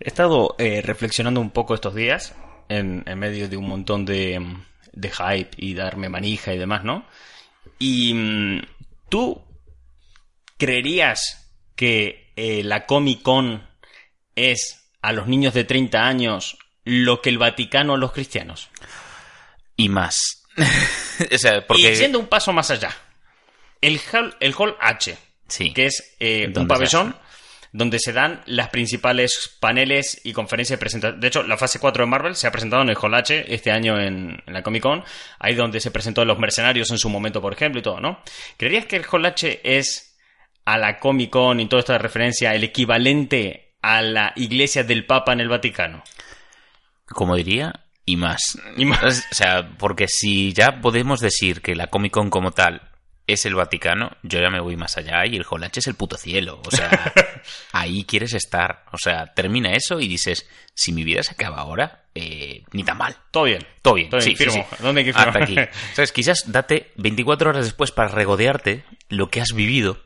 He estado eh, reflexionando un poco estos días en, en medio de un montón de, de hype y darme manija y demás, ¿no? Y mm, tú creerías que eh, la Comic Con es a los niños de 30 años lo que el Vaticano a los cristianos. Y más. o sea, porque... Y yendo un paso más allá. El hall, el hall H, Sí. que es eh, un ¿Dónde se pabellón donde se dan las principales paneles y conferencias de presentación. De hecho, la fase 4 de Marvel se ha presentado en el Hall H este año en, en la Comic Con, ahí donde se presentó Los Mercenarios en su momento, por ejemplo, y todo, ¿no? ¿Creerías que el Hall H es a la Comic Con y toda esta referencia el equivalente a la iglesia del Papa en el Vaticano? como diría, y más. Y más. O sea, porque si ya podemos decir que la Comic Con como tal es el Vaticano, yo ya me voy más allá y el Holache es el puto cielo. O sea, ahí quieres estar. O sea, termina eso y dices, si mi vida se acaba ahora, eh, ni tan mal. Todo bien. Todo bien, Todo sí, bien, sí, firmo. sí. ¿Dónde hay que firmar? Hasta aquí. ¿Sabes? Quizás date 24 horas después para regodearte lo que has vivido,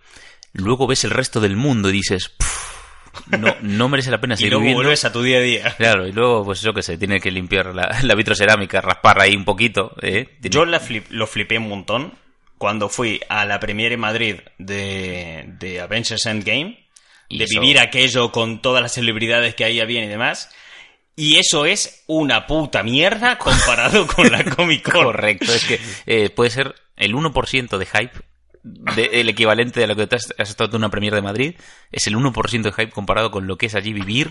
luego ves el resto del mundo y dices, "Puf, no, no merece la pena Y seguir luego viviendo. vuelves a tu día a día. Claro, y luego, pues yo qué sé, tiene que limpiar la, la vitrocerámica, raspar ahí un poquito. ¿eh? Tiene- Yo la flip- lo flipé un montón cuando fui a la premiere en Madrid de, de Avengers Endgame, Y de eso- vivir aquello con todas las celebridades que ahí habían y demás. Y eso es una puta mierda comparado con la Comic Con. Correcto, es que eh, puede ser el 1% de hype, de- el equivalente de lo que te has, has estado en una premiere de Madrid, es el 1% de hype comparado con lo que es allí vivir.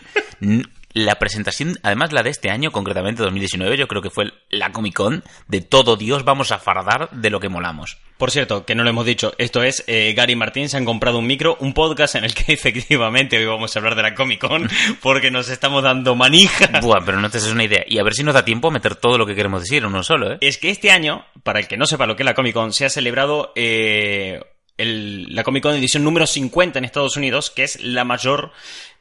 La presentación, además la de este año, concretamente 2019, yo creo que fue la Comic Con de todo Dios vamos a fardar de lo que molamos. Por cierto, que no lo hemos dicho, esto es eh, Gary Martín se han comprado un micro, un podcast en el que efectivamente hoy vamos a hablar de la Comic Con porque nos estamos dando manija. Buah, pero no te haces una idea. Y a ver si nos da tiempo a meter todo lo que queremos decir en uno solo, ¿eh? Es que este año, para el que no sepa lo que es la Comic Con, se ha celebrado eh, el- la Comic Con edición número 50 en Estados Unidos, que es la mayor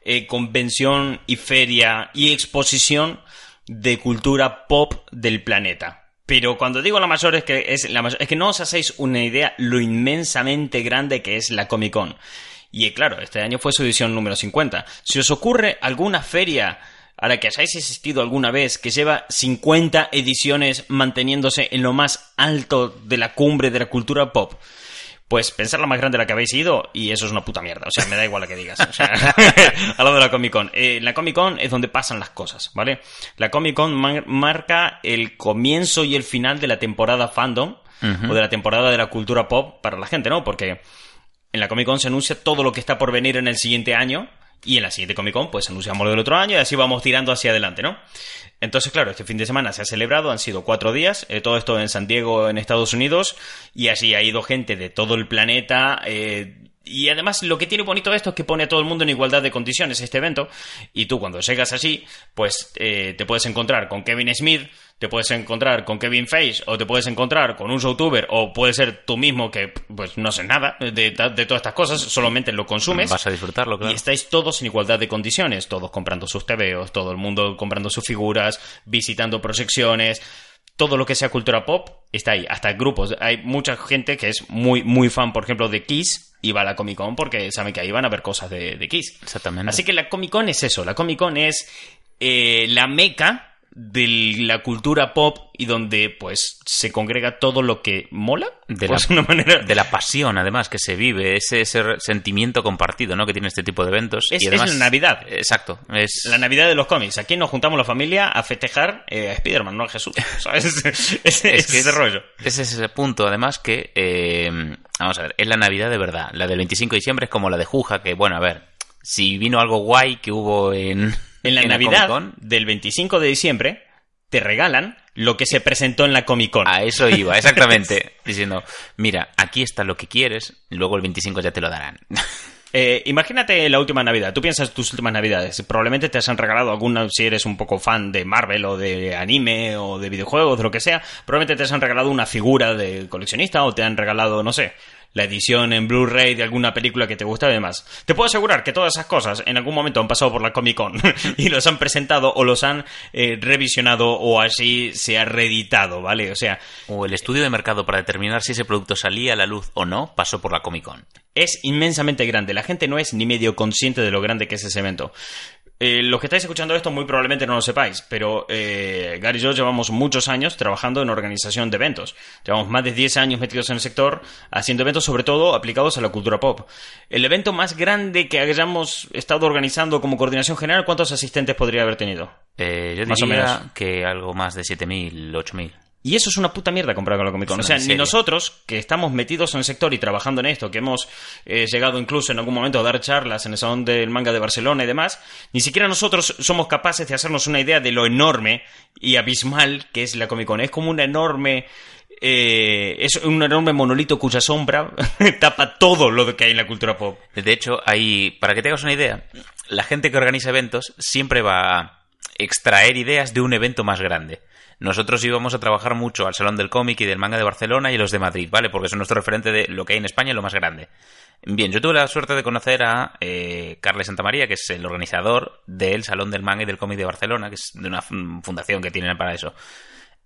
eh, convención y feria y exposición de cultura pop del planeta. Pero cuando digo la mayor es que es la mayor, es que no os hacéis una idea lo inmensamente grande que es la Comic Con. Y eh, claro, este año fue su edición número 50. Si os ocurre alguna feria a la que hayáis asistido alguna vez que lleva 50 ediciones manteniéndose en lo más alto de la cumbre de la cultura pop, pues pensar la más grande a la que habéis ido y eso es una puta mierda. O sea, me da igual la que digas. O sea, al lado de la Comic Con. Eh, la Comic Con es donde pasan las cosas, ¿vale? La Comic Con mar- marca el comienzo y el final de la temporada fandom o de la temporada de la cultura pop para la gente, ¿no? Porque en la Comic Con se anuncia todo lo que está por venir en el siguiente año. Y en la siguiente Comic Con, pues anunciamos lo del otro año y así vamos tirando hacia adelante, ¿no? Entonces, claro, este fin de semana se ha celebrado, han sido cuatro días, eh, todo esto en San Diego, en Estados Unidos, y así ha ido gente de todo el planeta. eh, y además, lo que tiene bonito esto es que pone a todo el mundo en igualdad de condiciones este evento. Y tú, cuando llegas así, pues eh, te puedes encontrar con Kevin Smith, te puedes encontrar con Kevin Feige, o te puedes encontrar con un youtuber, o puede ser tú mismo que, pues, no sé nada de, de todas estas cosas, solamente lo consumes. Vas a disfrutarlo, claro. Y estáis todos en igualdad de condiciones, todos comprando sus TVOs, todo el mundo comprando sus figuras, visitando proyecciones, todo lo que sea cultura pop está ahí, hasta grupos. Hay mucha gente que es muy, muy fan, por ejemplo, de Kiss y va a la Comic Con porque saben que ahí van a ver cosas de, de Kiss. Exactamente. Así que la Comic Con es eso, la Comic Con es eh, la meca de la cultura pop y donde pues se congrega todo lo que mola de la, una manera de la pasión, además, que se vive, ese, ese sentimiento compartido, ¿no? Que tiene este tipo de eventos. Es- y además, es la Navidad. Exacto. Es, La Navidad de los cómics. Aquí nos juntamos la familia a festejar eh, a Spider-Man, no a Jesús. Es que ese es- rollo. Ese es ese punto, además, que. eh, vamos a ver, es la Navidad de verdad. La del 25 de diciembre es como la de Juja, que, bueno, a ver, si vino algo guay que hubo en. En la en Navidad del 25 de diciembre te regalan lo que se presentó en la Comic Con. A eso iba, exactamente. diciendo, mira, aquí está lo que quieres, luego el 25 ya te lo darán. Eh, imagínate la última Navidad. Tú piensas tus últimas Navidades. Probablemente te hayan regalado alguna, si eres un poco fan de Marvel o de anime o de videojuegos, de lo que sea. Probablemente te hayan regalado una figura de coleccionista o te han regalado, no sé, la edición en Blu-ray de alguna película que te gusta y demás. Te puedo asegurar que todas esas cosas en algún momento han pasado por la Comic Con y los han presentado o los han eh, revisionado o así se ha reeditado, ¿vale? O sea, O el estudio de mercado para determinar si ese producto salía a la luz o no pasó por la Comic Con. es inmensamente grande. La gente no es ni medio consciente de lo grande que es ese evento. Eh, los que estáis escuchando esto muy probablemente no lo sepáis, pero eh, Gary y yo llevamos muchos años trabajando en organización de eventos. Llevamos más de 10 años metidos en el sector haciendo eventos sobre todo aplicados a la cultura pop. El evento más grande que hayamos estado organizando como coordinación general, ¿cuántos asistentes podría haber tenido? Eh, yo Más o diría menos. que algo más de 7.000, 8.000. Y eso es una puta mierda comparado con la Comic Con. O sea, ni nosotros, que estamos metidos en el sector y trabajando en esto, que hemos eh, llegado incluso en algún momento a dar charlas en el Salón del Manga de Barcelona y demás, ni siquiera nosotros somos capaces de hacernos una idea de lo enorme y abismal que es la Comic Con. Es como una enorme... eh, es un enorme monolito cuya sombra tapa todo lo que hay en la cultura pop. De hecho, hay, para que te hagas una idea, la gente que organiza eventos siempre va a extraer ideas de un evento más grande. Nosotros íbamos a trabajar mucho al Salón del Cómic y del Manga de Barcelona y los de Madrid, ¿vale? Porque son nuestro referente de lo que hay en España y lo más grande. Bien, yo tuve la suerte de conocer a eh, Carles Santamaría, que es el organizador del Salón del Manga y del Cómic de Barcelona, que es de una fun- fundación que tienen para eso.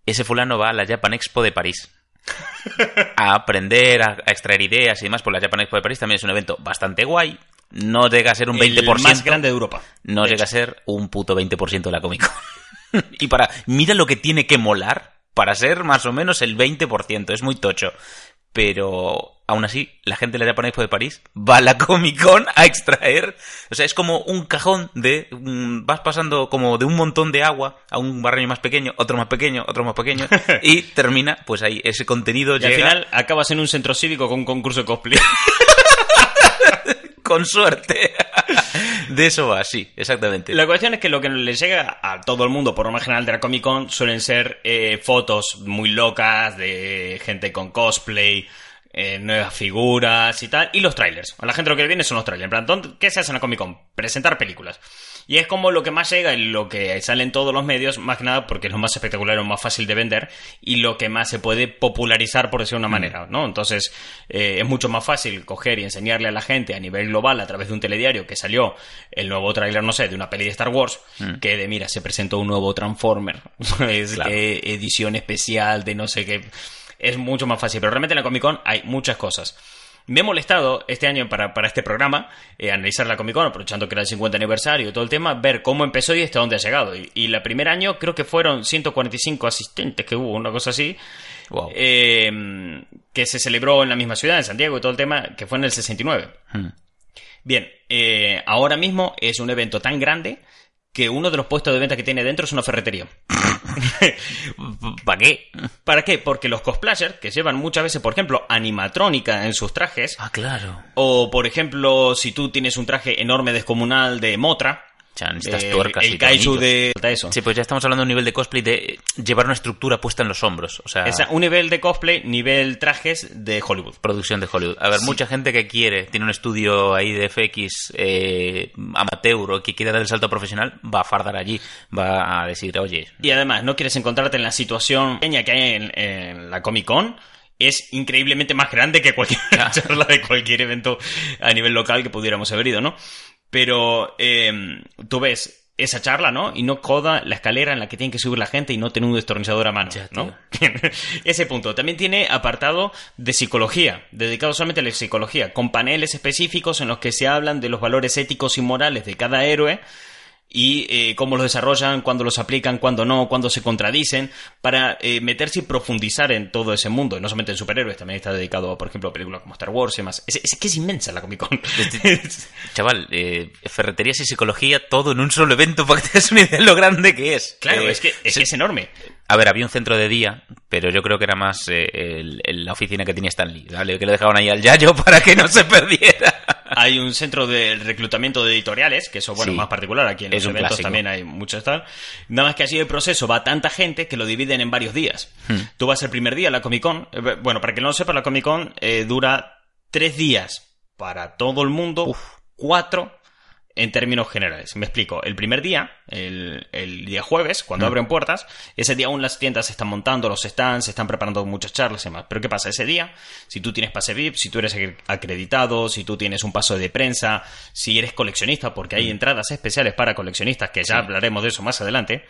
Ese fulano va a la Japan Expo de París a aprender, a, a extraer ideas y demás, por la Japan Expo de París también es un evento bastante guay. No llega a ser un 20%. El más grande de Europa. No de llega a ser un puto 20% de la Comic Con. y para. Mira lo que tiene que molar para ser más o menos el 20%. Es muy tocho. Pero aún así, la gente de la Japan Expo de París va a la Comic Con a extraer. O sea, es como un cajón de. mm, vas pasando como de un montón de agua a un barrio más pequeño, otro más pequeño, otro más pequeño. y termina, pues ahí, ese contenido Y al final acabas en un centro cívico con un concurso de cosplay. con suerte. De eso va, sí, exactamente. La cuestión es que lo que le llega a todo el mundo, por lo general de la Comic Con, suelen ser eh, fotos muy locas de gente con cosplay, eh, nuevas figuras y tal, y los trailers. A la gente lo que le viene son los trailers. En plan, ¿dónde- ¿qué se hace en la Comic Con? Presentar películas. Y es como lo que más llega y lo que sale en todos los medios, más que nada porque es lo más espectacular, lo más fácil de vender y lo que más se puede popularizar, por decirlo de una manera, ¿no? Entonces, eh, es mucho más fácil coger y enseñarle a la gente a nivel global a través de un telediario que salió el nuevo tráiler, no sé, de una peli de Star Wars, que de, mira, se presentó un nuevo Transformer, es Claro. que edición especial de no sé qué. Es mucho más fácil, pero realmente en la Comic Con hay muchas cosas. Me he molestado este año para, para este programa eh, analizar la Comic Con, aprovechando que era el 50 aniversario y todo el tema, ver cómo empezó y hasta dónde ha llegado. Y, y el primer año creo que fueron 145 asistentes que hubo, una cosa así, Wow. eh, que se celebró en la misma ciudad, en San Diego y todo el tema, que fue en el 69. Hmm. Bien, eh, ahora mismo es un evento tan grande que uno de los puestos de venta que tiene dentro es una ferretería. ¿Para qué? ¿Para qué? Porque los cosplayers, que llevan muchas veces, por ejemplo, animatrónica en sus trajes, Ah, claro. o por ejemplo, si tú tienes un traje enorme descomunal de Motra, Necesitas eh, tuercas el y kaiju de eso. Sí, pues ya estamos hablando de un nivel de cosplay de llevar una estructura puesta en los hombros. O sea, Esa- un nivel de cosplay, nivel trajes de Hollywood. producción de Hollywood. A ver, mucha gente que quiere, tiene un estudio ahí de FX eh, amateur o que quiere dar el salto profesional, va a fardar allí. Va a decir, oye, Y además, no quieres encontrarte en la situación pequeña que hay en, en la Comic Con. Es increíblemente más grande que cualquier charla de cualquier evento a nivel local que pudiéramos haber ido, ¿no? Pero eh, tú ves esa charla, ¿no? Y no coda la escalera en la que tiene que subir la gente y no tener un destornillador a mano, Ya, ¿no? Ese punto. También tiene apartado de psicología, dedicado solamente a la psicología, con paneles específicos en los que se hablan de los valores éticos y morales de cada héroe y eh, cómo los desarrollan, cuándo los aplican, cuándo no, cuándo se contradicen, para eh, meterse y profundizar en todo ese mundo. Y no solamente en superhéroes, también está dedicado, por ejemplo, a películas como Star Wars y demás. Es, es que es inmensa la Comic Con. chaval, eh, ferreterías y psicología, todo en un solo evento para que te una idea de lo grande que es. claro, Eh, es, que, es enorme. A ver, había un centro de día, pero yo creo que era más eh, el- el- la oficina que tenía Stanley, ¿vale? Que lo dejaban ahí al Yayo para que no se perdiera. Hay un centro de reclutamiento de editoriales, que eso, bueno, Sí. más particular. Aquí en los eventos clásico. también hay muchos tal. Nada más que así el proceso va tanta gente que lo dividen en varios días. Hmm. Tú vas el primer día a la Comic Con. eh, Bueno, para que no lo sepa, la Comic Con eh, dura tres días para todo el mundo, Uf. cuatro en términos generales. Me explico. El primer día, el, el día jueves, cuando Mm. abren puertas, ese día aún las tiendas se están montando, los stands, se están preparando muchas charlas y demás. Pero ¿qué pasa? Ese día, si tú tienes pase VIP, si tú eres acre- acreditado, si tú tienes un paso de prensa, si eres coleccionista, porque hay entradas especiales para coleccionistas, que ya hablaremos de eso más adelante.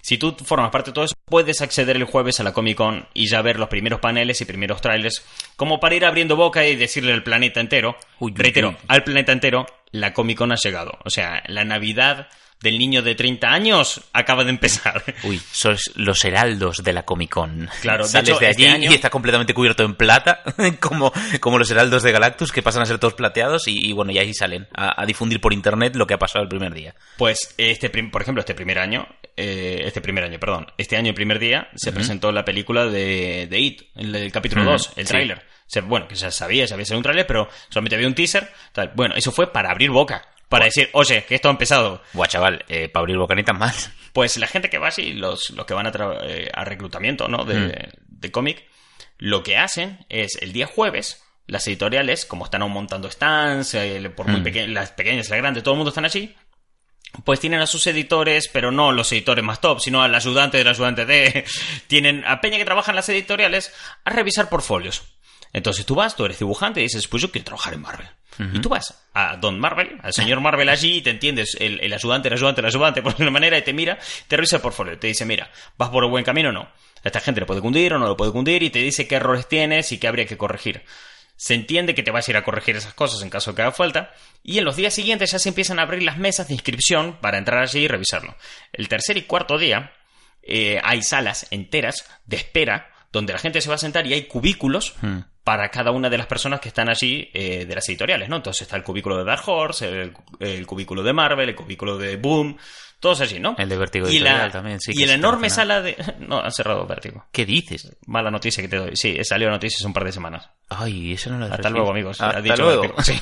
Si tú formas parte de todo eso, puedes acceder el jueves a la Comic Con y ya ver los primeros paneles y primeros trailers, como para ir abriendo boca y decirle al planeta entero, Uy, uy, reitero, uy. al planeta entero, la Comic Con ha llegado. O sea, la Navidad del niño de 30 años acaba de empezar. Uy, sois los heraldos de la Comic Con. Claro, de Sales hecho, de allí este año- y está completamente cubierto en plata, como, como los heraldos de Galactus, que pasan a ser todos plateados y, y bueno, y ahí salen a, a difundir por internet lo que ha pasado el primer día. Pues, este, por ejemplo, este primer año, eh, este primer año, perdón, este año, el primer día, se presentó la película de, de It, el, capítulo 2, el sí. tráiler. Bueno, que ya sabía, sabía ser un tráiler, pero solamente había un teaser. tal. Bueno, eso fue para abrir boca, para decir, oye, que esto ha empezado. Buah, chaval, eh, para abrir bocanitas mal. Pues la gente que va así, los, los que van a, eh, a reclutamiento, ¿no? De, Mm. de cómic, lo que hacen es el día jueves, las editoriales, como están aún montando stands, eh, por muy Mm. pequeñas, las pequeñas las grandes, todo el mundo están allí. Pues tienen a sus editores, pero no los editores más top, sino al ayudante del ayudante de. Tienen a Peña que trabaja en las editoriales a revisar portfolios. Entonces tú vas, tú eres dibujante y dices, pues yo quiero trabajar en Marvel. Y tú vas a Don Marvel, al señor Marvel allí y te entiendes, el, el ayudante, el ayudante, el ayudante, por una manera, y te mira, te revisa el portfolio, te dice, mira, ¿vas por el buen camino o no? A esta gente le puede cundir o no le puede cundir y te dice qué errores tienes y qué habría que corregir. Se entiende que te vas a ir a corregir esas cosas en caso de que haga falta. Y en los días siguientes ya se empiezan a abrir las mesas de inscripción para entrar allí y revisarlo. El tercer y cuarto día eh, hay salas enteras de espera donde la gente se va a sentar y hay cubículos Hmm. Para cada una de las personas que están allí eh, de las editoriales, ¿no? Entonces está el cubículo de Dark Horse, el, el cubículo de Marvel, el cubículo de Boom, todos allí, ¿no? El de Vértigo y la, también, sí, y la enorme sala de... No, han cerrado Vértigo. ¿Qué dices? Mala noticia que te doy. Sí, salió noticias un par de semanas. Ay, eso no lo Hasta luego, amigos. Hasta ha dicho luego. Sí.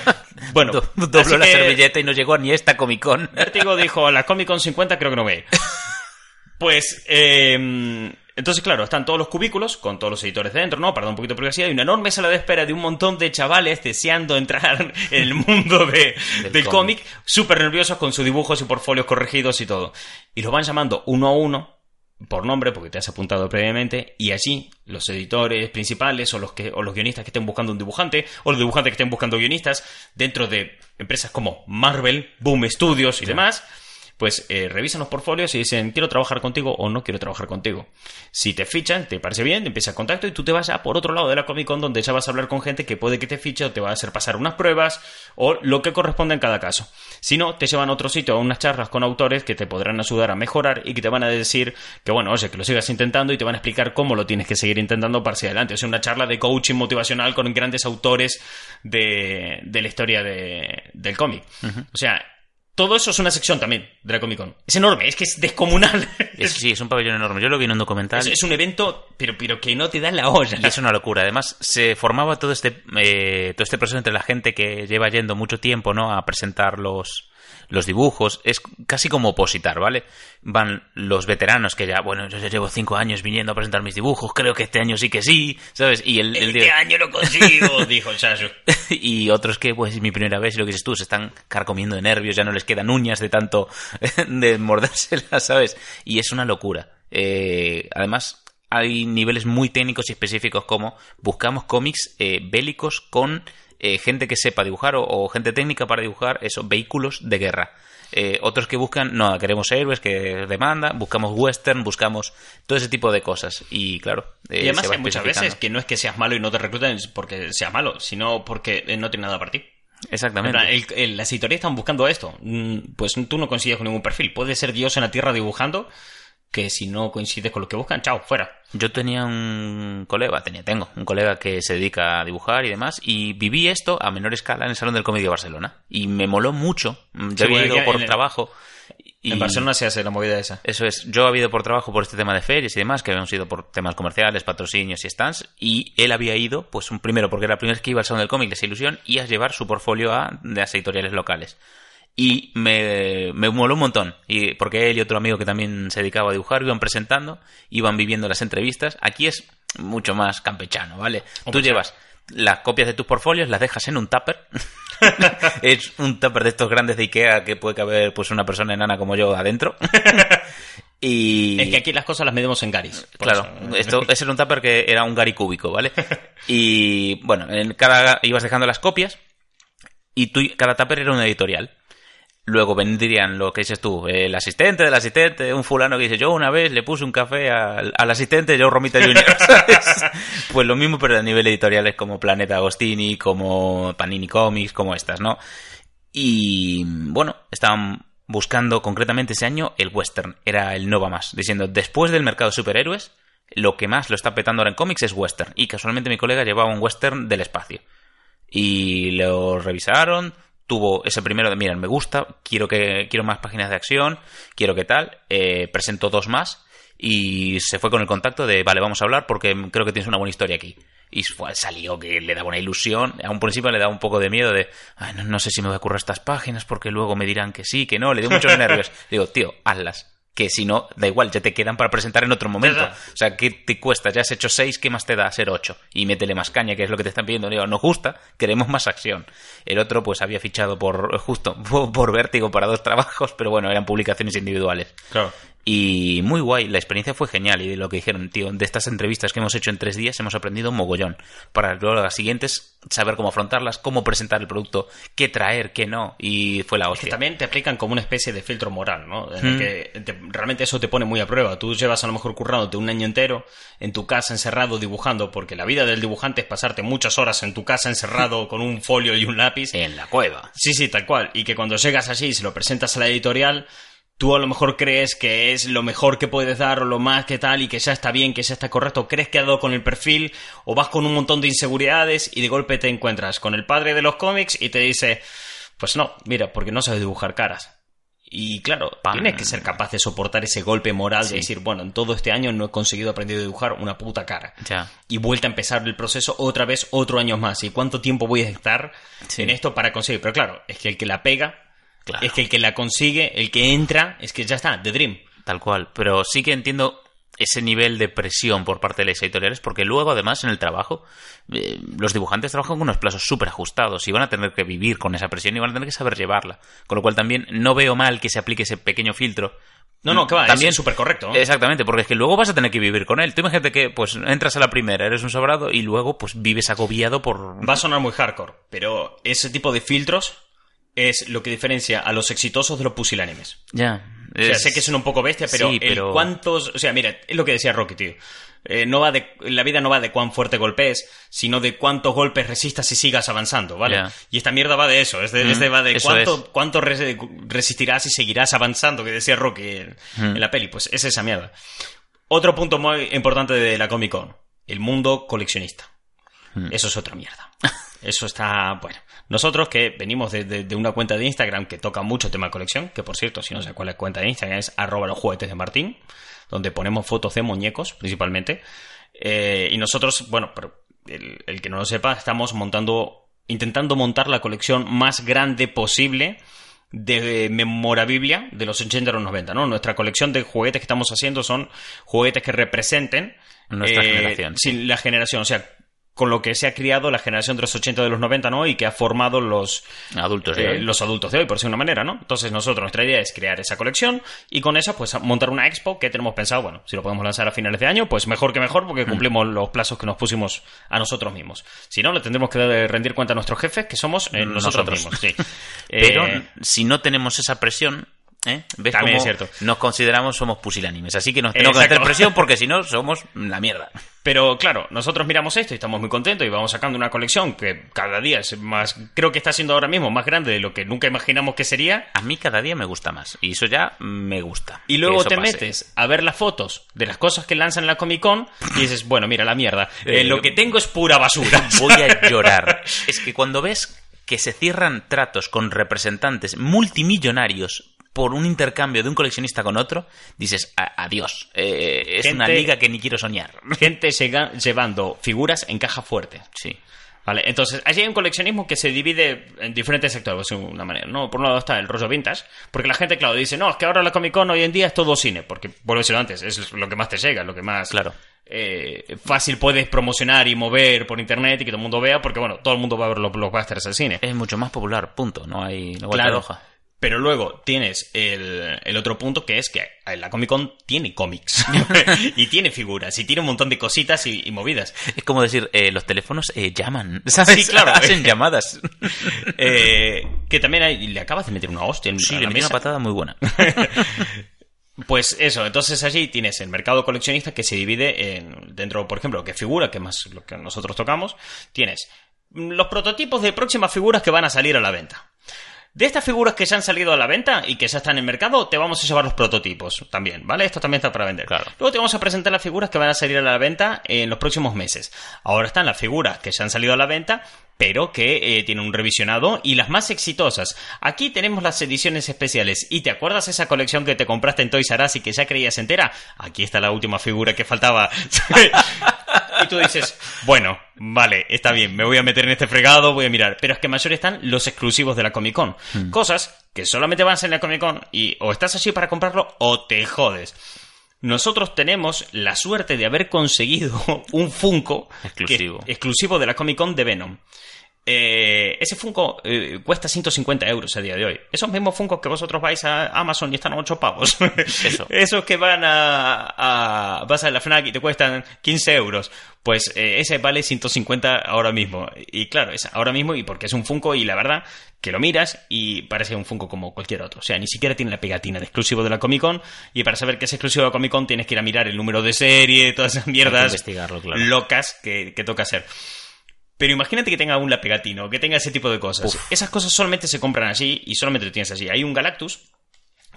bueno, Do- dobló la que servilleta y no llegó ni esta Comic Con. Vértigo dijo, a la Comic Con 50 creo que no ir". Pues, eh, entonces, claro, están todos los cubículos con todos los editores dentro, ¿no? Para dar un poquito de privacidad. Y una enorme sala de espera de un montón de chavales deseando entrar en el mundo de- Del del cómic. cómic, súper nerviosos con sus dibujos y portfolios corregidos y todo. Y los van llamando uno a uno por nombre, porque te has apuntado previamente, y allí los editores principales o los, que, o los guionistas que estén buscando un dibujante, o los dibujantes que estén buscando guionistas, dentro de empresas como Marvel, Boom Studios y demás, pues eh, revisan los portfolios y dicen, quiero trabajar contigo o no quiero trabajar contigo. Si te fichan, te parece bien, te empieza el contacto y tú te vas a por otro lado de la Comic Con donde ya vas a hablar con gente que puede que te fiche o te va a hacer pasar unas pruebas o lo que corresponde en cada caso. Si no, te llevan a otro sitio a unas charlas con autores que te podrán ayudar a mejorar y que te van a decir que bueno, oye, que lo sigas intentando y te van a explicar cómo lo tienes que seguir intentando para hacia adelante. O sea, una charla de coaching motivacional con grandes autores de, de la historia de- del cómic. O sea, todo eso es una sección también de la Comic Con. Es enorme, es que es descomunal. Es- sí, es un pabellón enorme. Yo lo vi en un documental. Es, es un evento, pero, pero que no te da la olla. Y es una locura. Además, se formaba todo este, eh, todo este proceso entre la gente que lleva yendo mucho tiempo ¿no? a presentar los, los dibujos. Es casi como opositar, ¿vale? Van los veteranos que ya, bueno, yo llevo cinco años viniendo a presentar mis dibujos, creo que este año sí que sí, ¿sabes? Y el, el Este año lo consigo, dijo el Chayo. y otros que, pues, es mi primera vez, y lo que dices tú, se están carcomiendo de nervios, ya no les quedan uñas de tanto de mordérselas, ¿sabes? Y es una locura. Eh, además, hay niveles muy técnicos y específicos como buscamos cómics eh, bélicos con eh, gente que sepa dibujar o, o gente técnica para dibujar esos vehículos de guerra. Eh, otros que buscan, no, queremos héroes que demanda, buscamos western, buscamos todo ese tipo de cosas. Y claro, eh, Y además hay muchas veces que no es que seas malo y no te recluten porque seas malo, sino porque eh, no tiene nada para ti. En Exactamente. el- el- las editoriales están buscando esto. Mm, Pues tú no coincides con ningún perfil. Puedes ser Dios en la tierra dibujando, que si no coincides con lo que buscan, chao, fuera. Yo tenía un colega, tenía, tengo, un colega que se dedica a dibujar y demás, y viví esto a menor escala en el Salón del Cómic de Barcelona. Y me moló mucho. Mm, Yo Sí, había ido por el- trabajo. Y En Barcelona se hace la movida esa. Eso es, yo había ido por trabajo por este tema de ferias y demás, que habíamos ido por temas comerciales, patrocinios y stands, y él había ido, pues un primero, porque era la primera vez que iba al Salón del Cómic de esa ilusión, y a llevar su portfolio a de las editoriales locales. Y me, me moló un montón, y porque él y otro amigo que también se dedicaba a dibujar iban presentando, iban viviendo las entrevistas. Aquí es mucho más campechano, ¿vale? Tú llevas las copias de tus portfolios, las dejas en un tupper. es un tupper de estos grandes de Ikea que puede caber pues una persona enana como yo adentro. y Es que aquí las cosas las medimos en garis. Claro, eso. esto, ese era un tupper que era un gari cúbico, ¿vale? Y bueno, en cada ibas dejando las copias y tú, cada tupper era una editorial. Luego vendrían lo que dices tú, el asistente del asistente, un fulano que dice, yo una vez le puse un café al, al asistente Joe Romita Jr., ¿sabes? Pues lo mismo, pero a nivel editoriales como Planeta Agostini, como Panini Comics, como estas, ¿no? Y bueno, estaban buscando concretamente ese año el western, era el Nova más, diciendo, después del mercado de superhéroes, lo que más lo está petando ahora en cómics es western. Y casualmente mi colega llevaba un western del espacio. Y lo revisaron, tuvo ese primero de, miren, me gusta, quiero, que, quiero más páginas de acción, quiero que tal, eh, presentó dos más y se fue con el contacto de, vale, vamos a hablar porque creo que tienes una buena historia aquí. Y salió que le daba una ilusión, a un principio le daba un poco de miedo de, Ay, no, no, sé si me voy a currar estas páginas porque luego me dirán que sí, que no, le dio muchos nervios. Digo, tío, hazlas que si no, da igual, ya te quedan para presentar en otro momento. O sea, ¿qué te cuesta? Ya has hecho seis, ¿qué más te da ser ocho? Y métele más caña, que es lo que te están pidiendo. Digo, nos gusta, queremos más acción. El otro, pues había fichado por, justo, por vértigo para dos trabajos, pero bueno, eran publicaciones individuales. Claro. Y muy guay, la experiencia fue genial. Y de lo que dijeron, tío, de estas entrevistas que hemos hecho en tres días hemos aprendido un mogollón. Para luego las siguientes saber cómo afrontarlas, cómo presentar el producto, qué traer, qué no. Y fue la hostia. que también te aplican como una especie de filtro moral, ¿no? En que realmente eso te pone muy a prueba. Tú llevas a lo mejor currándote un año entero en tu casa encerrado dibujando, porque la vida del dibujante es pasarte muchas horas en tu casa encerrado con un folio y un lápiz. En la cueva. Sí, sí, tal cual. Y que cuando llegas allí y se lo presentas a la editorial tú a lo mejor crees que es lo mejor que puedes dar o lo más que tal y que ya está bien, que ya está correcto, crees que ha dado con el perfil o vas con un montón de inseguridades y de golpe te encuentras con el padre de los cómics y te dice, pues no, mira, porque no sabes dibujar caras. Y claro, tienes que ser capaz de soportar ese golpe moral de decir, bueno, en todo este año no he conseguido aprender a dibujar una puta cara. Y vuelta a empezar el proceso otra vez, otro año más. ¿Y cuánto tiempo voy a estar en esto para conseguir? Pero claro, es que el que la pega es que el que la consigue, el que entra, es que ya está, The Dream. Tal cual. Pero sí que entiendo ese nivel de presión por parte de las editoriales, porque luego, además, en el trabajo, eh, los dibujantes trabajan con unos plazos súper ajustados y van a tener que vivir con esa presión y van a tener que saber llevarla. Con lo cual, también no veo mal que se aplique ese pequeño filtro. No, no, que va, también, es súper correcto. Exactamente, porque es que luego vas a tener que vivir con él. Tú imagínate que, pues, entras a la primera, eres un sobrado y luego, pues, vives agobiado por... Va a sonar muy hardcore, pero ese tipo de filtros es lo que diferencia a los exitosos de los pusilánimes. Ya. O sea, sé que son un poco bestia, pero, El cuántos. O sea, mira, es lo que decía Rocky, tío. Eh, no va de, la vida no va de cuán fuerte golpees, sino de cuántos golpes resistas y sigas avanzando, ¿vale? Y esta mierda va de eso, es de, va de cuánto, cuánto resistirás y seguirás avanzando, que decía Rocky en, en, la peli. Pues es esa mierda. Otro punto muy importante de la Comic Con, el mundo coleccionista. Eso es otra mierda. Eso está, bueno. Nosotros que venimos de, una cuenta de Instagram que toca mucho tema de colección, que por cierto, si no sé cuál es la cuenta de Instagram, es arroba los juguetes de Martín, donde ponemos fotos de muñecos principalmente. Eh, y nosotros, bueno, el, que no lo sepa, estamos montando, intentando montar la colección más grande posible de memorabilia de los 80 a los 90, ¿no? Nuestra colección de juguetes que estamos haciendo son juguetes que representen nuestra eh, generación. Sin la generación, o sea, con lo que se ha criado la generación de los 80 de los 90, ¿no? Y que ha formado los adultos de eh, hoy. Los adultos de hoy, por decirlo de una manera, ¿no? Entonces nosotros, nuestra idea es crear esa colección y con esa, pues, montar una expo que tenemos pensado, bueno, si lo podemos lanzar a finales de año, pues mejor que mejor porque mm. cumplimos los plazos que nos pusimos a nosotros mismos. Si no, le tendremos que rendir cuenta a nuestros jefes, que somos eh, nosotros, mismos, sí. Pero eh, si no tenemos esa presión, ¿Eh? ¿Ves También es cierto. Nos consideramos somos pusilánimes, así que nos tenemos que hacer presión porque si no somos la mierda. Pero claro, nosotros miramos esto y estamos muy contentos y vamos sacando una colección que cada día es más, creo que está siendo ahora mismo más grande de lo que nunca imaginamos que sería. A mí cada día me gusta más y eso ya me gusta. Y luego te metes a ver las fotos de las cosas que lanzan en la Comic Con y dices, bueno, mira la mierda, eh, lo que tengo es pura basura. Voy a llorar. es que cuando ves que se cierran tratos con representantes multimillonarios por un intercambio de un coleccionista con otro, dices, adiós. Eh, es una liga que ni quiero soñar. Gente llevando figuras en caja fuerte. Sí. Vale, entonces, allí hay un coleccionismo que se divide en diferentes sectores, de una manera, ¿no? Por un lado está el rollo vintage, porque la gente, claro, dice, no, es que ahora la Comic Con hoy en día es todo cine, porque, por decirlo antes, es lo que más te llega, lo que más... Claro. Eh, fácil puedes promocionar y mover por internet y que todo el mundo vea, porque, bueno, todo el mundo va a ver los blockbusters al cine. Es mucho más popular, punto, no hay... No claro. Pero luego tienes el, otro punto que es que la Comic Con tiene cómics y tiene figuras y tiene un montón de cositas y, movidas. Es como decir, eh, los teléfonos eh, llaman, ¿sabes? Sí, claro. Hacen llamadas. Eh, que también hay, le acabas de meter una hostia en sí, la una patada muy buena. Pues eso, entonces allí tienes el mercado coleccionista que se divide en, dentro, por ejemplo, que figura, que más lo que nosotros tocamos, tienes los prototipos de próximas figuras que van a salir a la venta. De estas figuras que ya han salido a la venta y que ya están en el mercado, te vamos a llevar los prototipos también, ¿vale? Esto también está para vender. Claro. Luego te vamos a presentar las figuras que van a salir a la venta en los próximos meses. Ahora están las figuras que ya han salido a la venta, pero que eh, tienen un revisionado y las más exitosas. Aquí tenemos las ediciones especiales. ¿Y te acuerdas esa colección que te compraste en Toys R Us y que ya creías entera? Aquí está la última figura que faltaba. y tú dices, bueno, vale, está bien, me voy a meter en este fregado, voy a mirar. Pero es que mayor están los exclusivos de la Comic Con. Cosas que solamente van a ser en la Comic Con y o estás allí para comprarlo o te jodes. Nosotros tenemos la suerte de haber conseguido un Funko que- exclusivo de la Comic Con de Venom. Eh, ese Funko eh, cuesta 150 euros a día de hoy. Esos mismos Funkos que vosotros vais a Amazon y están a 8 pavos. Eso. Esos que van a, a- Vas a la FNAC y te cuestan 15 euros. Pues eh, ese vale 150 ahora mismo. Y claro, es ahora mismo y porque es un Funko y la verdad que lo miras y parece un Funko como cualquier otro. O sea, ni siquiera tiene la pegatina de exclusivo de la Comic Con. Y para saber que es exclusivo de la Comic Con tienes que ir a mirar el número de serie, todas esas mierdas investigarlo, claro. locas que, que toca hacer. Pero imagínate que tenga un la pegatina o que tenga ese tipo de cosas. Esas cosas solamente se compran allí y solamente lo tienes allí. Hay un Galactus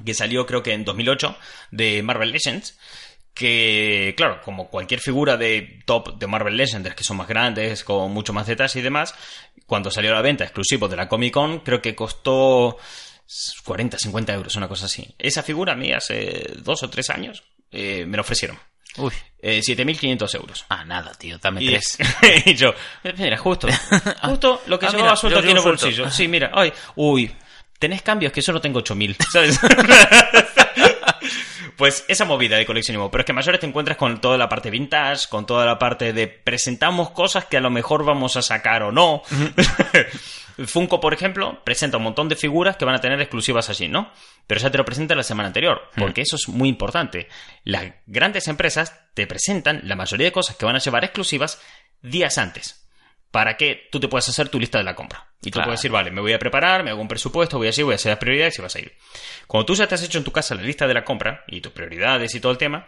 que salió creo que en 2008 de Marvel Legends que, claro, como cualquier figura de top de Marvel Legends, que son más grandes, con mucho más detalles y demás, cuando salió a la venta exclusivo de la Comic Con, creo que costó 40, 50 euros, una cosa así. Esa figura a mí hace dos o tres años eh, me la ofrecieron. Uy. Eh, 7.500 euros. Ah, nada, tío, dame Y, tres. y yo, mira, justo, justo lo que Ah, llevaba mira, suelto aquí en el bolsillo. Sí, mira, ay, uy, tenés cambios que solo tengo 8000, ¿sabes? Pues esa movida de coleccionismo, pero es que mayores te encuentras con toda la parte vintage, con toda la parte de presentamos cosas que a lo mejor vamos a sacar o no. Funko, por ejemplo, presenta un montón de figuras que van a tener exclusivas allí, ¿no? Pero ya te lo presenta la semana anterior, porque eso es muy importante. Las grandes empresas te presentan la mayoría de cosas que van a llevar exclusivas días antes para que tú te puedas hacer tu lista de la compra. Y tú Claro. puedes decir, vale, me voy a preparar, me hago un presupuesto, voy así, voy a hacer las prioridades y vas a ir. Cuando tú ya te has hecho en tu casa la lista de la compra y tus prioridades y todo el tema,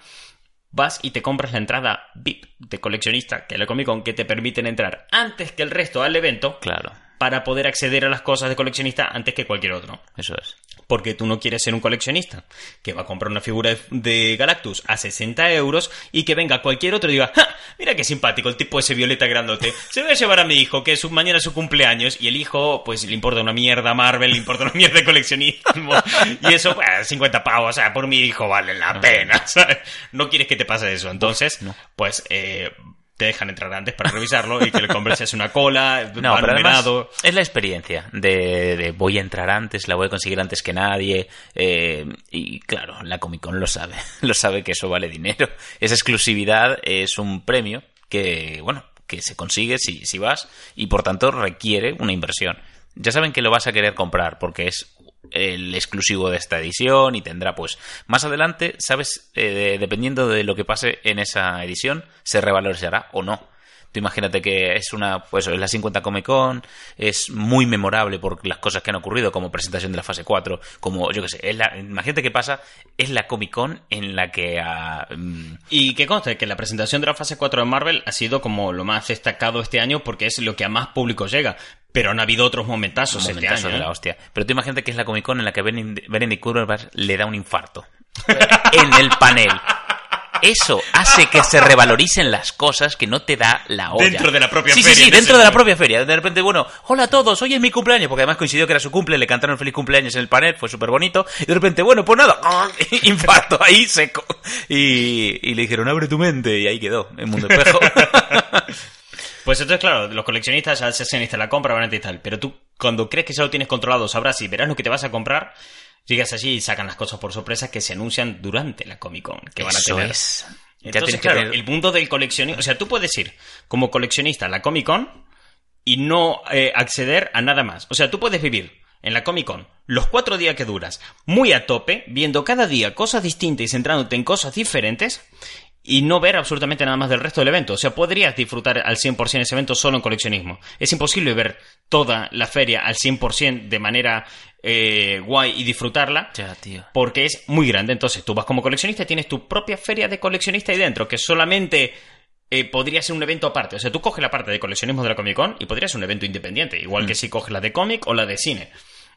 vas y te compras la entrada VIP de coleccionista, que es la Comic Con, que te permiten entrar antes que el resto al evento Claro, para poder acceder a las cosas de coleccionista antes que cualquier otro. eso es. Porque tú no quieres ser un coleccionista que va a comprar una figura de, de Galactus a 60 euros y que venga cualquier otro y diga, ¡Ja! mira qué simpático el tipo ese violeta grandote. Se lo voy a llevar a mi hijo, que es su, mañana es su cumpleaños, y el hijo, pues le importa una mierda a Marvel, le importa una mierda de coleccionismo. Y eso, pues, 50 pavos, o sea, por mi hijo vale la pena, ¿sabes? No quieres que te pase eso. Entonces, pues, eh, te dejan entrar antes para revisarlo y que le compres una cola, No, va pero además numerado. es la experiencia de, de voy a entrar antes, la voy a conseguir antes que nadie. eh, y claro, la Comic Con lo sabe, lo sabe que eso vale dinero. Esa exclusividad es un premio que, bueno, que se consigue si, si vas y por tanto requiere una inversión. Ya saben que lo vas a querer comprar porque es el exclusivo de esta edición y tendrá pues más adelante, sabes, Eh, de- dependiendo de lo que pase en esa edición, se revalorizará o no. Tú imagínate que es una, pues es la 50 Comic Con, es muy memorable por las cosas que han ocurrido, como presentación de la fase 4, como yo que sé, es la, imagínate qué pasa, es la Comic Con en la que mm, Y que conste que la presentación de la fase 4 de Marvel ha sido como lo más destacado este año porque es lo que a más público llega. Pero han habido otros momentazos, este momentazo año. de la ¿eh? hostia. Pero tú imagínate que es la Comic Con en la que Benedict Cumberbatch le da un infarto en el panel. Eso hace que se revaloricen las cosas que no te da la olla. Dentro de la propia sí, feria, Sí, sí, en dentro de la propia feria. De repente, bueno, hola a todos, hoy es mi cumpleaños, porque además coincidió que era su cumple, le cantaron feliz cumpleaños en el panel, fue súper bonito. Y de repente, bueno, pues nada, infarto ahí seco. Y, y le dijeron, abre tu mente, y ahí quedó, en Mundo Espejo. Pues entonces, claro, los coleccionistas ya se hacen esta la compra, van a tal. Pero tú, cuando crees que ya lo tienes controlado, sabrás y verás lo que te vas a comprar, llegas allí y sacan las cosas por sorpresa que se anuncian durante la Comic Con, que van a Eso tener. es. Entonces, claro, tener- el mundo del coleccionismo... O sea, tú puedes ir como coleccionista a la Comic Con y no eh, acceder a nada más. O sea, tú puedes vivir en la Comic Con los cuatro días que duras muy a tope, viendo cada día cosas distintas y centrándote en cosas diferentes y no ver absolutamente nada más del resto del evento. O sea, podrías disfrutar al 100% ese evento solo en coleccionismo. Es imposible ver toda la feria al 100% de manera eh, guay y disfrutarla. Ya, tío. Porque es muy grande. Entonces, tú vas como coleccionista y tienes tu propia feria de coleccionista ahí dentro, que solamente eh, podría ser un evento aparte. O sea, tú coges la parte de coleccionismo de la Comic Con y podría ser un evento independiente, igual que si coges la de cómic o la de cine.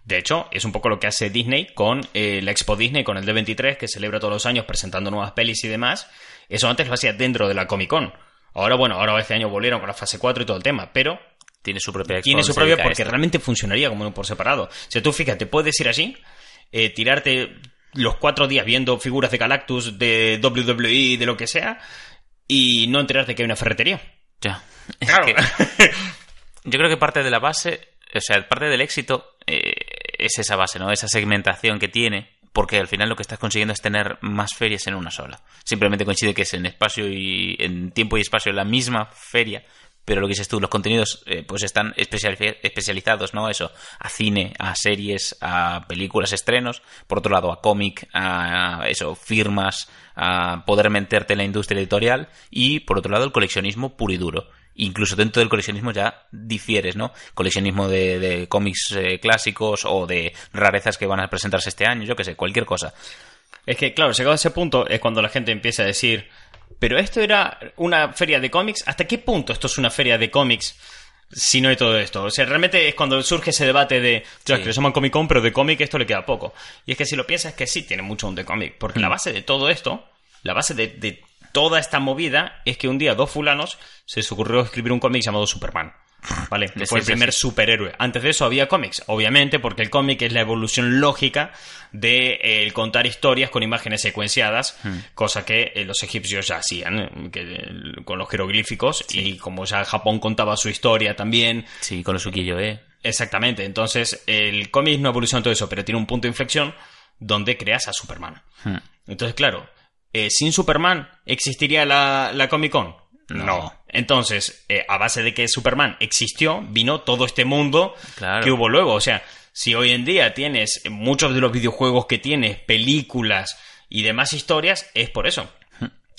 De hecho, es un poco lo que hace Disney con eh, la Expo Disney, con el D23, que celebra todos los años presentando nuevas pelis y demás. Eso antes lo hacía dentro de la Comic Con. Ahora, bueno, ahora este año volvieron con la fase 4 y todo el tema, pero Tiene su propia tiene su propia porque esto. realmente funcionaría como uno por separado. O sea, tú fíjate, puedes ir allí, eh, tirarte los cuatro días viendo figuras de Galactus, de WWE, de lo que sea, y no enterarte que hay una ferretería. Ya. Es Claro. que yo creo que parte de la base, o sea, parte del éxito eh, es esa base, ¿no? Esa segmentación que tiene, porque al final lo que estás consiguiendo es tener más ferias en una sola. Simplemente coincide que es en espacio y en tiempo y espacio la misma feria, pero lo que dices tú, los contenidos eh, pues están especiali- especializados, ¿no? Eso, a cine, a series, a películas, estrenos, por otro lado a cómic, a eso, firmas, a poder meterte en la industria editorial y por otro lado el coleccionismo puro y duro. Incluso dentro del coleccionismo ya difieres, ¿no? Coleccionismo de, de cómics eh, clásicos o de rarezas que van a presentarse este año, yo que sé, cualquier cosa. Es que, claro, llegado a ese punto es cuando la gente empieza a decir, pero esto era una feria de cómics, ¿hasta qué punto esto es una feria de cómics si no hay todo esto? O sea, realmente es cuando surge ese debate de, ya Sí. que lo llaman Comic Con, pero de cómic esto le queda poco. Y es que si lo piensas es que sí tiene mucho un de cómic, porque la base de todo esto, la base de, de toda esta movida es que un día dos fulanos se les ocurrió escribir un cómic llamado Superman. ¿Vale? Que fue el primer superhéroe. Antes de eso había cómics, obviamente, porque el cómic es la evolución lógica de eh, el contar historias con imágenes secuenciadas, Hmm. cosa que eh, los egipcios ya hacían eh, que, eh, con los jeroglíficos y como ya Japón contaba su historia también. Sí, con los ukiyo, ¿eh? Exactamente, entonces el cómic no evoluciona todo eso, pero tiene un punto de inflexión donde creas a Superman. Hmm. Entonces, claro, eh, sin Superman, ¿existiría la, la Comic Con? No. Entonces, eh, a base de que Superman existió, vino todo este mundo Claro. que hubo luego. O sea, si hoy en día tienes muchos de los videojuegos que tienes, películas y demás historias, es por eso.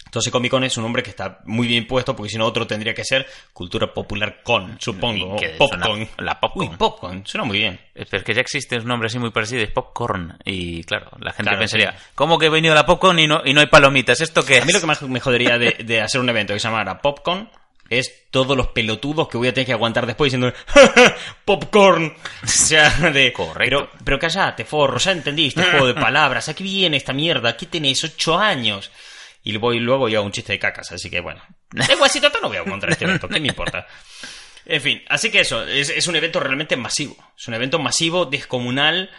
Entonces Comic Con es un nombre que está muy bien puesto, porque si no otro tendría que ser Cultura Popular Con, supongo, o Popcon. suena- la Popcon. Uy, Popcon, suena muy bien. Eh, Pero es que ya existe un nombre así muy parecido, es Popcorn. Y claro, la gente Claro, pensaría, sí. ¿cómo que he venido a la Popcorn y no, y no hay palomitas? ¿Esto qué es? A mí lo que más me jodería de, de hacer un evento que se llamara Popcorn es todos los pelotudos que voy a tener que aguantar después diciendo Popcorn. O sea, de... Correcto. Pero, pero callate, forro, ya entendí este juego de palabras. Aquí viene esta mierda, aquí tenéis ocho años. Y voy luego yo a un chiste de cacas, así que bueno. De guasito no voy a aguantar este evento, ¿qué me importa? En fin, así que eso, es, un evento realmente masivo. Es un evento masivo, descomunal,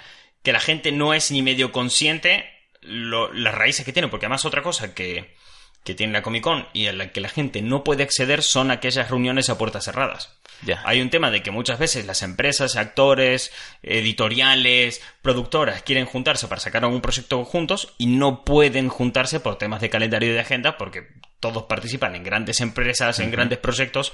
que la gente no es ni medio consciente las raíces que tiene, porque además otra cosa que, que tiene la Comic Con y a la que la gente no puede acceder son aquellas reuniones a puertas cerradas. Hay un tema de que muchas veces las empresas, actores, editoriales, productoras quieren juntarse para sacar algún proyecto juntos y no pueden juntarse por temas de calendario y de agenda porque todos participan en grandes empresas, en grandes proyectos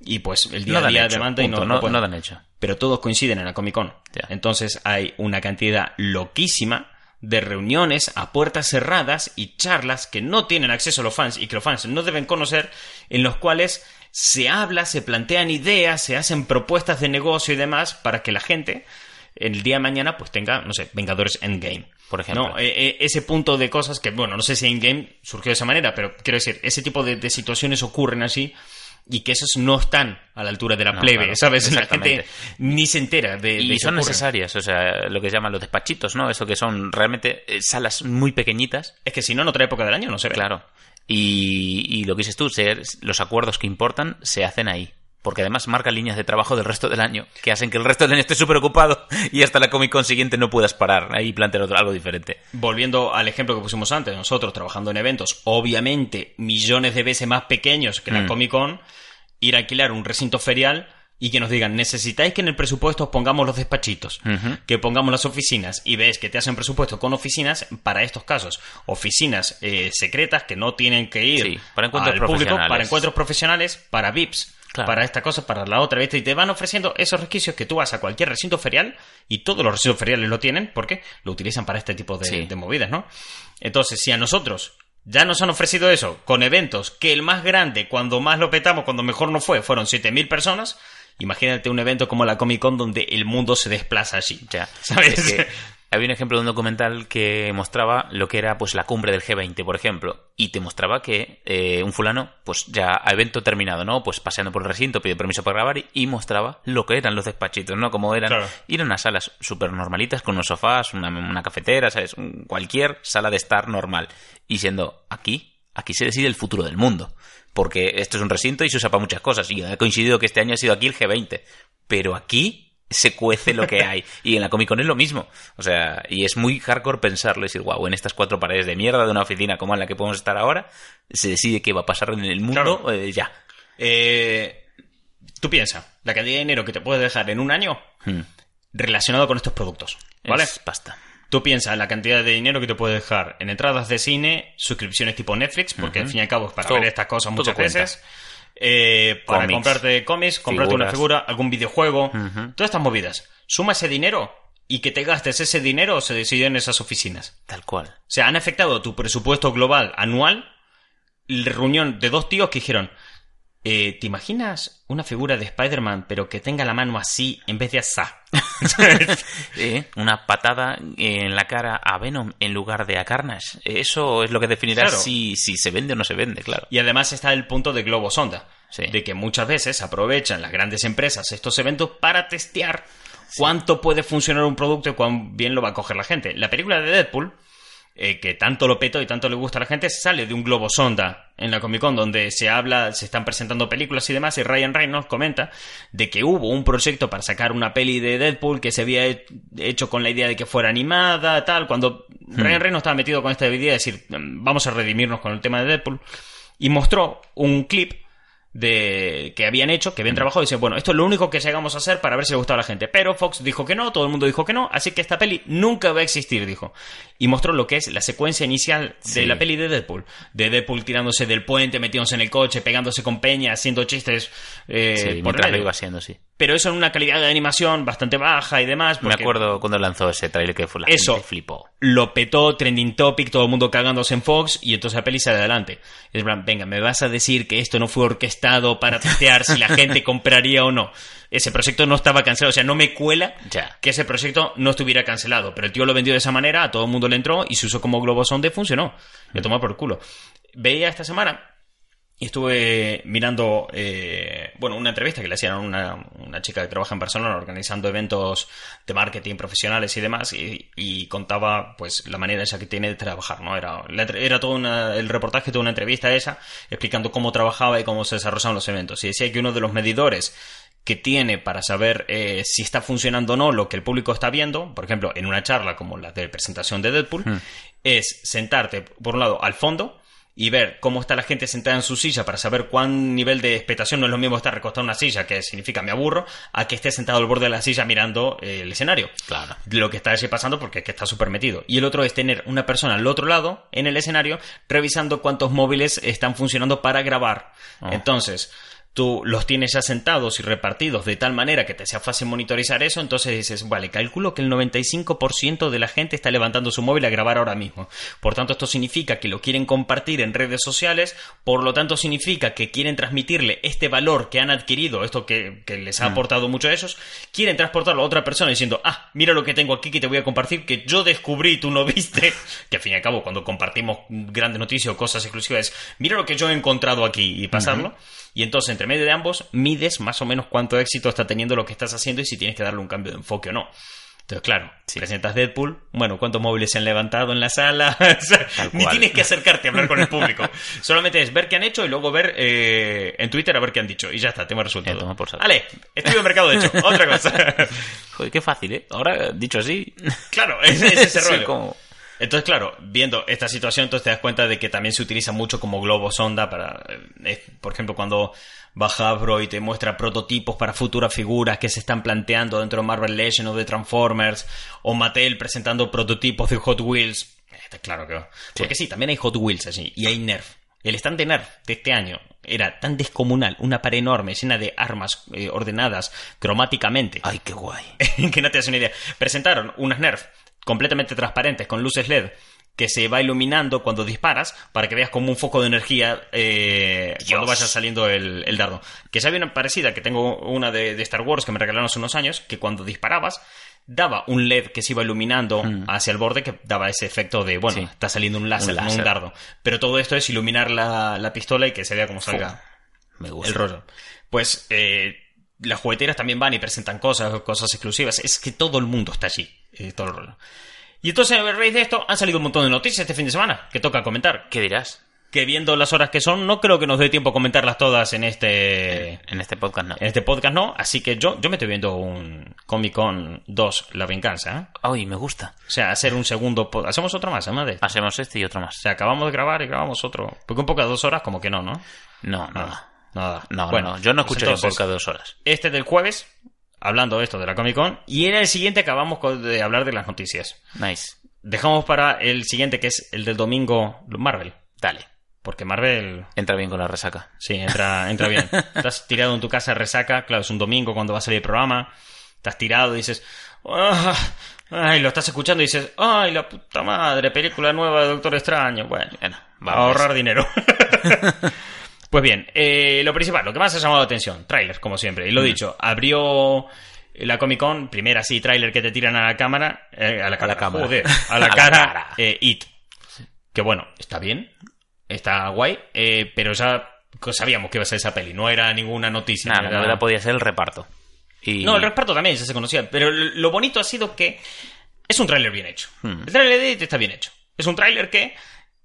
y pues el día no a día hecho, demanda y no, no no, dan hecho. pero todos coinciden en la Comic Con. Entonces hay una cantidad loquísima de reuniones a puertas cerradas y charlas que no tienen acceso a los fans y que los fans no deben conocer, en los cuales se habla, se plantean ideas, se hacen propuestas de negocio y demás para que la gente el día de mañana pues tenga, no sé, Vengadores Endgame. Por ejemplo. No, Eh, eh, ese punto de cosas que, bueno, no sé si Endgame surgió de esa manera, pero quiero decir, ese tipo de, de situaciones ocurren así y que esos no están a la altura de la No, plebe, claro, ¿sabes? La gente ni se entera de, Y son necesarias, o sea, lo que llaman los despachitos, ¿no? Eso que son realmente eh, salas muy pequeñitas, Es que si no, en otra época del año no se ve. claro. Y, y lo que dices tú, se- los acuerdos que importan se hacen ahí. Porque además marca líneas de trabajo del resto del año, que hacen que el resto del año esté súper ocupado y hasta la Comic Con siguiente no puedas parar ahí y plantear otro- algo diferente. Volviendo al ejemplo que pusimos antes, nosotros trabajando en eventos, obviamente millones de veces más pequeños que la Mm. Comic Con, ir a alquilar un recinto ferial y que nos digan, necesitáis que en el presupuesto os pongamos los despachitos, que pongamos las oficinas, y ves que te hacen presupuesto con oficinas para estos casos, oficinas eh, secretas que no tienen que ir Sí, para encuentros al público, para encuentros profesionales, para VIPs. Claro. Para esta cosa, para la otra, ¿viste? Y te van ofreciendo esos resquicios que tú vas a cualquier recinto ferial y todos los recintos feriales lo tienen porque lo utilizan para este tipo de, Sí. de movidas, ¿no? Entonces, si a nosotros ya nos han ofrecido eso con eventos que el más grande, cuando más lo petamos, cuando mejor no fue, fueron 7.000 personas, imagínate un evento como la Comic Con donde el mundo se desplaza allí. Ya. ¿Sabes? Es que había un ejemplo de un documental que mostraba lo que era pues la cumbre del G20, por ejemplo, y te mostraba que eh, un fulano, pues ya a evento terminado, ¿no? Pues paseando por el recinto, pidió permiso para grabar y, mostraba lo que eran los despachitos, ¿no? Como eran Claro. ir a unas salas súper normalitas con unos sofás, una, una cafetera, ¿sabes? Un- cualquier sala de estar normal. Y siendo aquí, aquí se decide el futuro del mundo. Porque esto es un recinto y se usa para muchas cosas. Y ha coincidido que este año ha sido aquí el G20. Pero aquí se cuece lo que hay. Y en la Comic Con es lo mismo. O sea, y es muy hardcore pensarlo y decir, wow, en estas cuatro paredes de mierda de una oficina como en la que podemos estar ahora, se decide qué va a pasar en el mundo Claro. eh, ya. Eh, tú piensas, la cantidad de dinero que te puedes dejar en un año Hmm. relacionado con estos productos. ¿Vale? Es pasta. Tú piensas en la cantidad de dinero que te puedes dejar en entradas de cine, suscripciones tipo Netflix, porque al fin y al cabo es para Todo- ver estas cosas muchas cuenta. Eh, para comprarte cómics, comprarte una figura, algún videojuego, todas estas movidas. Suma ese dinero y que te gastes ese dinero se decidió en esas oficinas. Tal cual. O sea, han afectado tu presupuesto global anual. La reunión de dos tíos que dijeron: eh, ¿Te imaginas una figura de Spider-Man, pero que tenga la mano así en vez de asá? Eh, una patada en la cara a Venom en lugar de a Carnage. Eso es lo que definirá Claro. si, si se vende o no se vende, claro. y además está el punto de globo sonda. Sí. De que muchas veces aprovechan las grandes empresas estos eventos para testear cuánto puede funcionar un producto y cuán bien lo va a coger la gente. La película de Deadpool, eh, que tanto lo petó y tanto le gusta a la gente, sale de un globo sonda en la Comic Con donde se habla, se están presentando películas y demás, y Ryan Reynolds comenta de que hubo un proyecto para sacar una peli de Deadpool que se había he- hecho con la idea de que fuera animada, tal, cuando Ryan Reynolds estaba metido con esta idea de decir, "Mm, vamos a redimirnos con el tema de Deadpool, y mostró un clip de que habían hecho, que habían trabajado y dicen, bueno, esto es lo único que llegamos a hacer para ver si le gustaba a la gente. Pero Fox dijo que no, todo el mundo dijo que no, así que esta peli nunca va a existir, dijo. Y mostró lo que es la secuencia inicial de Sí. la peli de Deadpool. De Deadpool tirándose del puente, metiéndose en el coche, pegándose con peña, haciendo chistes eh, Sí, por lo iba siendo, sí. Pero eso en una calidad de animación bastante baja y demás. Me acuerdo cuando lanzó ese trailer que fue la Eso. gente flipó. lo petó, trending topic, todo el mundo cagándose en Fox y entonces la peli sale adelante. Es plan, venga, me vas a decir que esto no fue orquestado para testear si la gente compraría o no. Ese proyecto no estaba cancelado, o sea, no me cuela Ya. que ese proyecto no estuviera cancelado, pero el tío lo vendió de esa manera, a todo el mundo le entró y se usó como globo sonda y funcionó. Le tomó por el culo. Veía esta semana y estuve mirando, eh, bueno, una entrevista que le hacían a una, una chica que trabaja en Barcelona organizando eventos de marketing profesionales y demás, y, y contaba, pues, la manera esa que tiene de trabajar, ¿no? Era, era todo una- el reportaje, toda una entrevista esa, explicando cómo trabajaba y cómo se desarrollaban los eventos. Y decía que uno de los medidores que tiene para saber eh, si está funcionando o no lo que el público está viendo, por ejemplo, en una charla como la de presentación de Deadpool, es sentarte, por un lado, al fondo y ver cómo está la gente sentada en su silla para saber cuán nivel de expectación no es lo mismo estar recostado en una silla, que significa me aburro, a que esté sentado al borde de la silla mirando eh, el escenario. Claro. Lo que está así pasando porque es que está súper metido. Y el otro es tener una persona al otro lado, en el escenario, revisando cuántos móviles están funcionando para grabar. Oh. Entonces, tú los tienes ya sentados y repartidos de tal manera que te sea fácil monitorizar eso, entonces dices, vale, calculo que el 95% de la gente está levantando su móvil a grabar ahora mismo. Por tanto, esto significa que lo quieren compartir en redes sociales, por lo tanto significa que quieren transmitirle este valor que han adquirido, esto que, que les ha aportado mucho a ellos, quieren transportarlo a otra persona diciendo, ah, mira lo que tengo aquí que te voy a compartir, que yo descubrí, tú no viste, que al fin y al cabo cuando compartimos grandes noticias o cosas exclusivas, mira lo que yo he encontrado aquí y pasarlo. Y entonces, entre medio de ambos, mides más o menos cuánto éxito está teniendo lo que estás haciendo y si tienes que darle un cambio de enfoque o no. Entonces, claro, presentas Deadpool, bueno, ¿cuántos móviles se han levantado en la sala? O sea, ni tienes que acercarte a hablar con el público. Solamente es ver qué han hecho y luego ver eh, en Twitter a ver qué han dicho. Y ya está, tema resuelto. Ya, toma por. Vale, estudio de mercado de hecho. Otra cosa. Joder, qué fácil, ¿eh? Ahora, dicho así... claro, es, es ese sí, rollo. como- Entonces, claro, viendo esta situación, entonces te das cuenta de que también se utiliza mucho como globo sonda para, eh, por ejemplo, cuando baja Hasbro y te muestra prototipos para futuras figuras que se están planteando dentro de Marvel Legends o de Transformers, o Mattel presentando prototipos de Hot Wheels. Está claro que. Porque sí, también hay Hot Wheels allí, y hay Nerf. El stand de Nerf de este año era tan descomunal, una pared enorme llena de armas eh, ordenadas cromáticamente Ay, qué guay. que no te das una idea. Presentaron unas Nerf completamente transparentes con luces LED que se va iluminando cuando disparas para que veas como un foco de energía eh, cuando vaya saliendo el, el dardo. Que ya había una parecida, que tengo una de, de Star Wars que me regalaron hace unos años, que cuando disparabas daba un LED que se iba iluminando hacia el borde que daba ese efecto de, bueno, Mm. Sí. está saliendo un láser, Un no un dardo. Pero todo esto es iluminar la, la pistola y que se vea cómo salga Me gusta. el rollo. Pues eh, las jugueteras también van y presentan cosas, cosas exclusivas. Es que todo el mundo está allí, eh, todo el rollo. Y entonces, a raíz de esto, han salido un montón de noticias este fin de semana que toca comentar. ¿Qué dirás? Que viendo las horas que son, no creo que nos dé tiempo a comentarlas todas en este, En este podcast no. en este podcast, no. Así que yo, yo me estoy viendo un Comic Con 2, La Venganza. ¿eh? Ay, me gusta. O sea, hacer un segundo... Hacemos otro más, además de... O Hacemos este y otro más. sea, acabamos de grabar y grabamos otro. Porque un poco de dos horas, como que no, ¿no? No, nada. Nada. No, Bueno, no, yo no pues escucharía un entonces, podcast de dos horas. este del jueves, hablando de esto de la Comic Con, y en el siguiente acabamos de hablar de las noticias. Nice. Dejamos para el siguiente, que es el del domingo, Marvel. Dale. Porque Marvel, Entra bien con la resaca. sí, entra, entra bien. Estás tirado en tu casa, resaca, claro, es un domingo cuando va a salir el programa, estás tirado y dices, "Ah", ay, lo estás escuchando y dices, ay, la puta madre, película nueva de Doctor Extraño. Bueno, Bueno, a ahorrar dinero. pues bien, eh, lo principal, lo que más ha llamado la atención, tráiler, como siempre. Y lo dicho, abrió la Comic Con, primera así, tráiler que te tiran a la cámara, eh, a la, cámara, cámara. joder, a la A la cara, cara. eh, It. Que bueno, está bien, está guay, eh, pero ya sabíamos que iba a ser esa peli, no era ninguna noticia. Nada, no la novedad podía ser el reparto. Y... no, el reparto también ya se conocía, pero lo bonito ha sido que es un tráiler bien hecho. Hmm. El tráiler de It está bien hecho. Es un tráiler que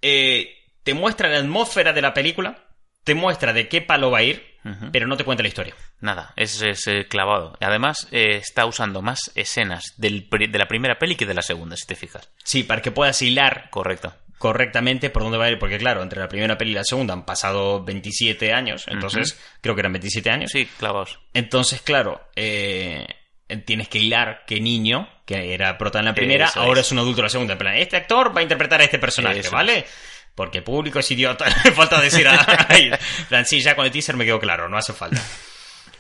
eh, te muestra la atmósfera de la película, te muestra de qué palo va a ir, pero no te cuenta la historia. Nada, es, es, clavado. Además, eh, está usando más escenas del de la primera peli que de la segunda, si te fijas. Sí, para que puedas hilar Correcto. correctamente por dónde va a ir, porque claro, entre la primera peli y la segunda han pasado 27 años, entonces creo que eran 27 años. Sí, clavados. Entonces, claro, eh, tienes que hilar qué niño, que era prota en la primera, Eso ahora es. es. un adulto en la segunda. En plan, este actor va a interpretar a este personaje, Eso ¿vale? Porque el público es idiota, falta decir a... Sí, ya con el teaser me quedó claro, no hace falta.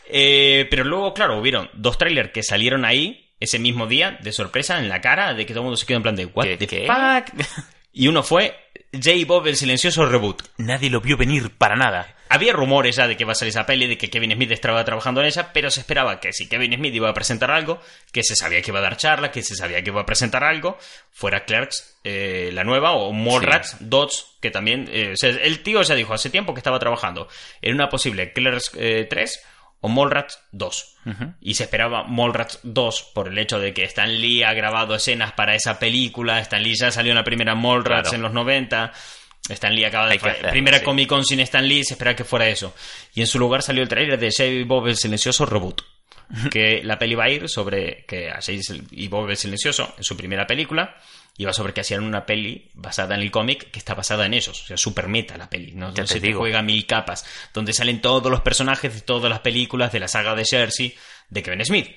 Eh, pero luego, claro, hubieron dos trailers que salieron ahí ese mismo día, de sorpresa, en la cara, de que todo el mundo se quedó en plan de, ¿what ¿Qué- the qué? fuck? Y uno fue J. Bob el silencioso reboot. Nadie lo vio venir para nada. Había rumores ya de que va a salir esa peli, de que Kevin Smith estaba trabajando en ella, pero se esperaba que si Kevin Smith iba a presentar algo, que se sabía que iba a dar charla, que se sabía que iba a presentar algo, fuera Clerks, eh, la nueva, o Mallrats, Dots, que también... eh, o sea, el tío ya dijo hace tiempo que estaba trabajando en una posible Clerks eh, 3 o Mallrats 2. Y se esperaba Mallrats 2 por el hecho de que Stan Lee ha grabado escenas para esa película, Stan Lee ya salió en la primera Mallrats Claro. en los 90... Stan Lee acaba de primera sí. Comic Con sin Stan Lee, se esperaba que fuera eso. Y en su lugar salió el trailer de Jay y Bob el Silencioso Reboot. Que la peli va a ir sobre que a Jay y Bob el Silencioso, en su primera película, iba sobre que hacían una peli basada en el cómic que está basada en ellos. O sea, super meta la peli. No, Ya no te se te digo. juega mil capas. Donde salen todos los personajes de todas las películas de la saga de Jersey de Kevin Smith.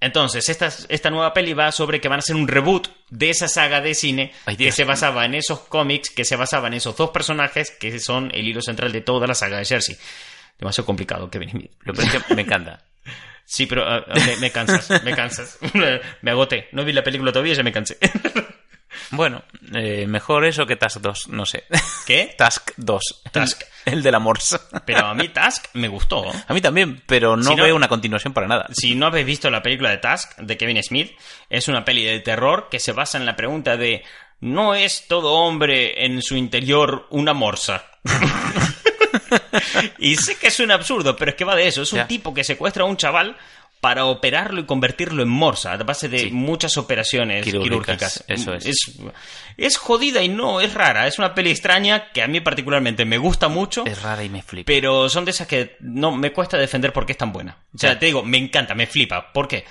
Entonces, esta, esta nueva peli va sobre que van a hacer un reboot de esa saga de cine Ay, que se basaba en esos cómics, que se basaba en esos dos personajes que son el hilo central de toda la saga de Jersey. Demasiado complicado, Kevin Smith. Lo que me encanta. Sí, pero ah, ah, me, me cansas, me cansas. me agoté. No vi la película todavía y ya me cansé. Bueno, eh, mejor eso que Task 2, no sé. ¿Qué? Task 2. Task. El, el de la Morse. Pero a mí Task me gustó. A mí también, pero no, Si no- veo una continuación para nada. Si no habéis visto la película de Task de Kevin Smith, es una peli de terror que se basa en la pregunta de ¿no es todo hombre en su interior una morsa? y sé que es un absurdo, pero es que va de eso. Es un tipo que secuestra a un chaval para operarlo y convertirlo en morsa, a base de Sí. muchas operaciones Quirúrgicas, quirúrgicas. eso es. es. es jodida y no, es rara. Es una peli extraña que a mí particularmente me gusta mucho. Es rara y me flipa. Pero son de esas que no me cuesta defender por qué es tan buena. O sea, Ya. te digo, me encanta, me flipa. ¿Por qué?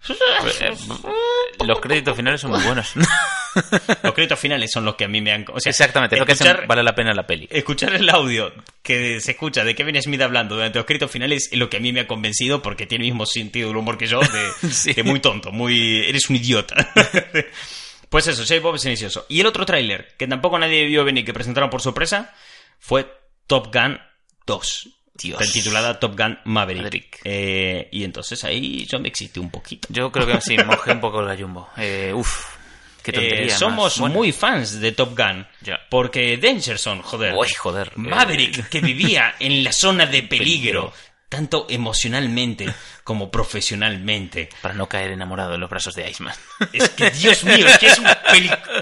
Los créditos finales son muy buenos. Los créditos finales son los que a mí me han... O sea, Exactamente, es lo que escuchar, vale la pena la peli. escuchar el audio que se escucha de Kevin Smith hablando durante los créditos finales es lo que a mí me ha convencido porque tiene el mismo sentido del humor que yo, de, Sí. de muy tonto, muy... Eres un idiota. pues eso, J. Bob es silencioso. Y el otro tráiler, que tampoco nadie vio venir, que presentaron por sorpresa, fue Top Gun 2. Dios. Titulada Top Gun Maverick. Maverick. Eh, y entonces ahí yo me excité un poquito. Yo creo que sí, mojé un poco la Jumbo. Eh, uf, qué tontería. Eh, somos muy fans de Top Gun. Ya. Porque Dangerson, joder. Uy, joder. eh, Maverick, que vivía en la zona de peligro. tanto emocionalmente como profesionalmente. Para no caer enamorado en los brazos de Iceman. Es que, Dios mío, es que es un.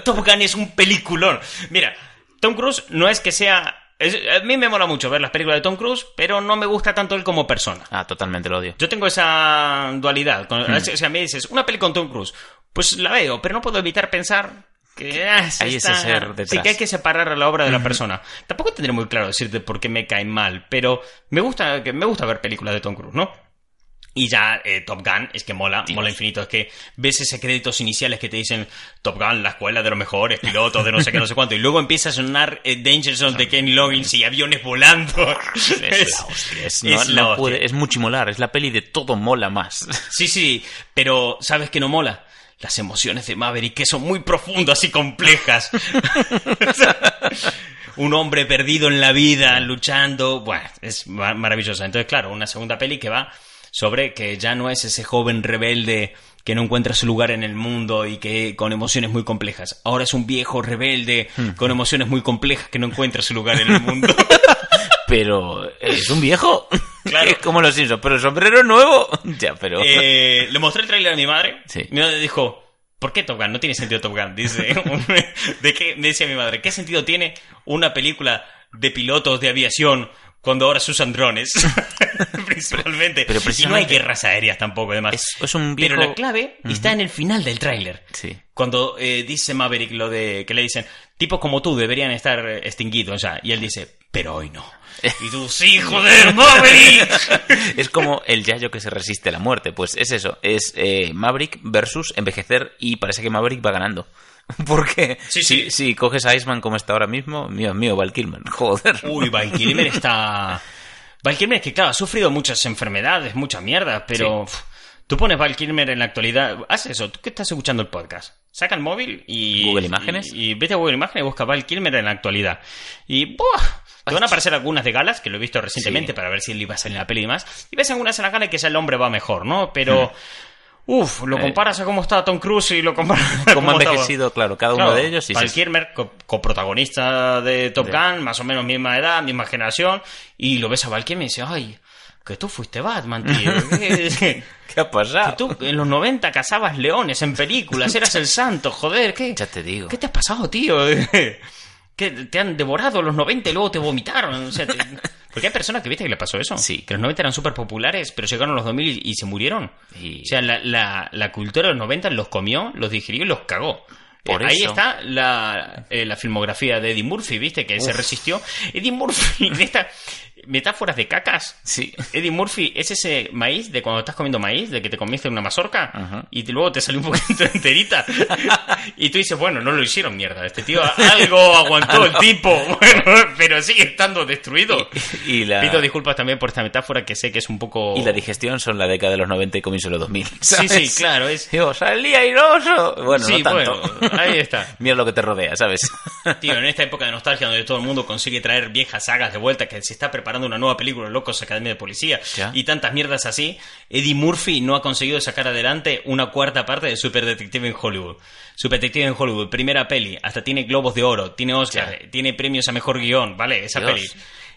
Top Gun es un peliculón. Mira, Tom Cruise no es que sea... es- a mí me mola mucho ver las películas de Tom Cruise, pero no me gusta tanto él como persona. Ah, totalmente lo odio. Yo tengo esa dualidad. Con- O sea, me dices, una peli con Tom Cruise, pues la veo, pero no puedo evitar pensar que ah, Hay ese está- ser Sí, detrás. que hay que separar a la obra de la persona. Tampoco tendré muy claro decirte por qué me cae mal, pero me gusta, que me gusta ver películas de Tom Cruise, ¿no? Y ya eh, Top Gun es que mola, mola infinito. Es que ves esos créditos iniciales que te dicen Top Gun, la escuela de los mejores pilotos de no sé qué, no sé cuánto. Y luego empieza a sonar eh, Danger Zone de Kenny Loggins y aviones volando. Es la hostia. Es, no- es la no hostia. puede- es mucho molar. Es la peli de todo mola más. Sí, sí, pero ¿sabes qué no mola? Las emociones de Maverick, que son muy profundas y complejas. Un hombre perdido en la vida, luchando. Bueno, es ma- maravillosa. Entonces, claro, una segunda peli que va sobre que ya no es ese joven rebelde que no encuentra su lugar en el mundo y que con emociones muy complejas. Ahora es un viejo rebelde con emociones muy complejas que no encuentra su lugar en el mundo. Pero es un viejo. Claro. Es como los Simpsons. Pero el sombrero nuevo. Ya, pero. Eh, le mostré el tráiler a mi madre. Sí. Mi madre dijo, ¿por qué Top Gun? No tiene sentido Top Gun. Dice, ¿de qué? Me decía mi madre, ¿qué sentido tiene una película de pilotos de aviación cuando ahora se usan drones? Principalmente. pero y no hay guerras aéreas tampoco, además. Es, es un Pero viejo. la clave está en el final del tráiler. Sí. Cuando eh, dice Maverick lo de que le dicen, tipos como tú deberían estar eh, extinguidos ya. Y él dice, pero hoy no. Y tú, sí, joder, Maverick. Es como el Yayo que se resiste a la muerte. Pues es eso. Es eh, Maverick versus envejecer. Y parece que Maverick va ganando. Porque Sí, sí. si coges a Iceman como está ahora mismo, mío, mío, Val Kilmer. Joder. Uy, Val Kilmer está... Val Kilmer es que, claro, ha sufrido muchas enfermedades, mucha mierda, pero... uf, Tú pones Val Kilmer en la actualidad... Haz eso, tú que estás escuchando el podcast. Saca el móvil y... Google Imágenes. Y, y vete a Google Imágenes y busca Val Kilmer en la actualidad. Y... ¡buah! Te van a aparecer algunas de galas, que lo he visto recientemente Sí. para ver si él iba a salir en la peli y demás. Y ves algunas en la gala y que ya el hombre va mejor, ¿no? Pero... Uf, lo Eh. comparas a cómo está Tom Cruise y lo comparas a Como cómo estaba- envejecido, claro, cada uno de ellos. Y se- co- coprotagonista de Top Gun, más o menos misma edad, misma generación, y lo ves a Val Kilmer y dices, ay, que tú fuiste Batman, tío. que, ¿Qué ha que pasado? tú en los 90 cazabas leones en películas, eras el santo, joder, ¿qué, Ya te digo. ¿qué te ha pasado, tío? Que te han devorado los 90 y luego te vomitaron. O sea, te- Porque hay personas que viste que le pasó eso. Sí. Que los 90 eran súper populares, pero llegaron los 2000 y, y se murieron. O sea, la, la, la cultura de los 90 los comió, los digirió y los cagó. Por Ahí eso. está la, eh, la filmografía de Eddie Murphy, ¿viste? Que se resistió. Eddie Murphy, de estas metáforas de cacas. Sí. Eddie Murphy es ese maíz de cuando estás comiendo maíz, de que te comiste una mazorca Ajá. y luego te salió un poquito enterita. y tú dices, bueno, no lo hicieron mierda. Este tío algo aguantó el tipo, bueno, pero sigue estando destruido. Y la, Pido disculpas también por esta metáfora que sé que es un poco. y la digestión son la década de los 90 y comienzo de los 2000. Sí, ¿sabes? sí, claro, es. Digo, salí airoso. Bueno, sí, no tanto. bueno, ahí está. Mira lo que te rodea, ¿sabes? Tío, en esta época de nostalgia donde todo el mundo consigue traer viejas sagas de vuelta, que se está preparando una nueva película, Locos Academia de Policía, Ya. y tantas mierdas así, Eddie Murphy no ha conseguido sacar adelante una cuarta parte de Super Detective en Hollywood. Super Detective en Hollywood, primera peli, hasta tiene Globos de Oro, tiene Oscar, tiene premios a Mejor Guión, ¿vale? Esa Dios. peli.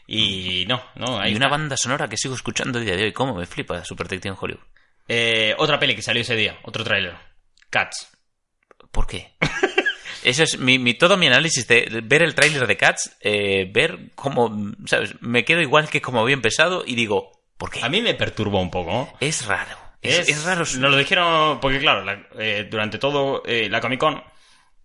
Y no, no, ahí y una banda sonora que sigo escuchando a día de hoy. ¿Cómo me flipa Super Detective en Hollywood? Eh, otra peli que salió ese día, otro tráiler. Cats. ¿Por qué? Eso es mi, mi- todo mi análisis de ver el tráiler de Cats, eh, ver cómo, ¿sabes? Me quedo igual que como había empezado y digo, ¿por qué? A mí me perturbó un poco. Es raro. Es, es raro. Nos lo dijeron, porque claro, la- eh, durante todo eh, la Comic Con,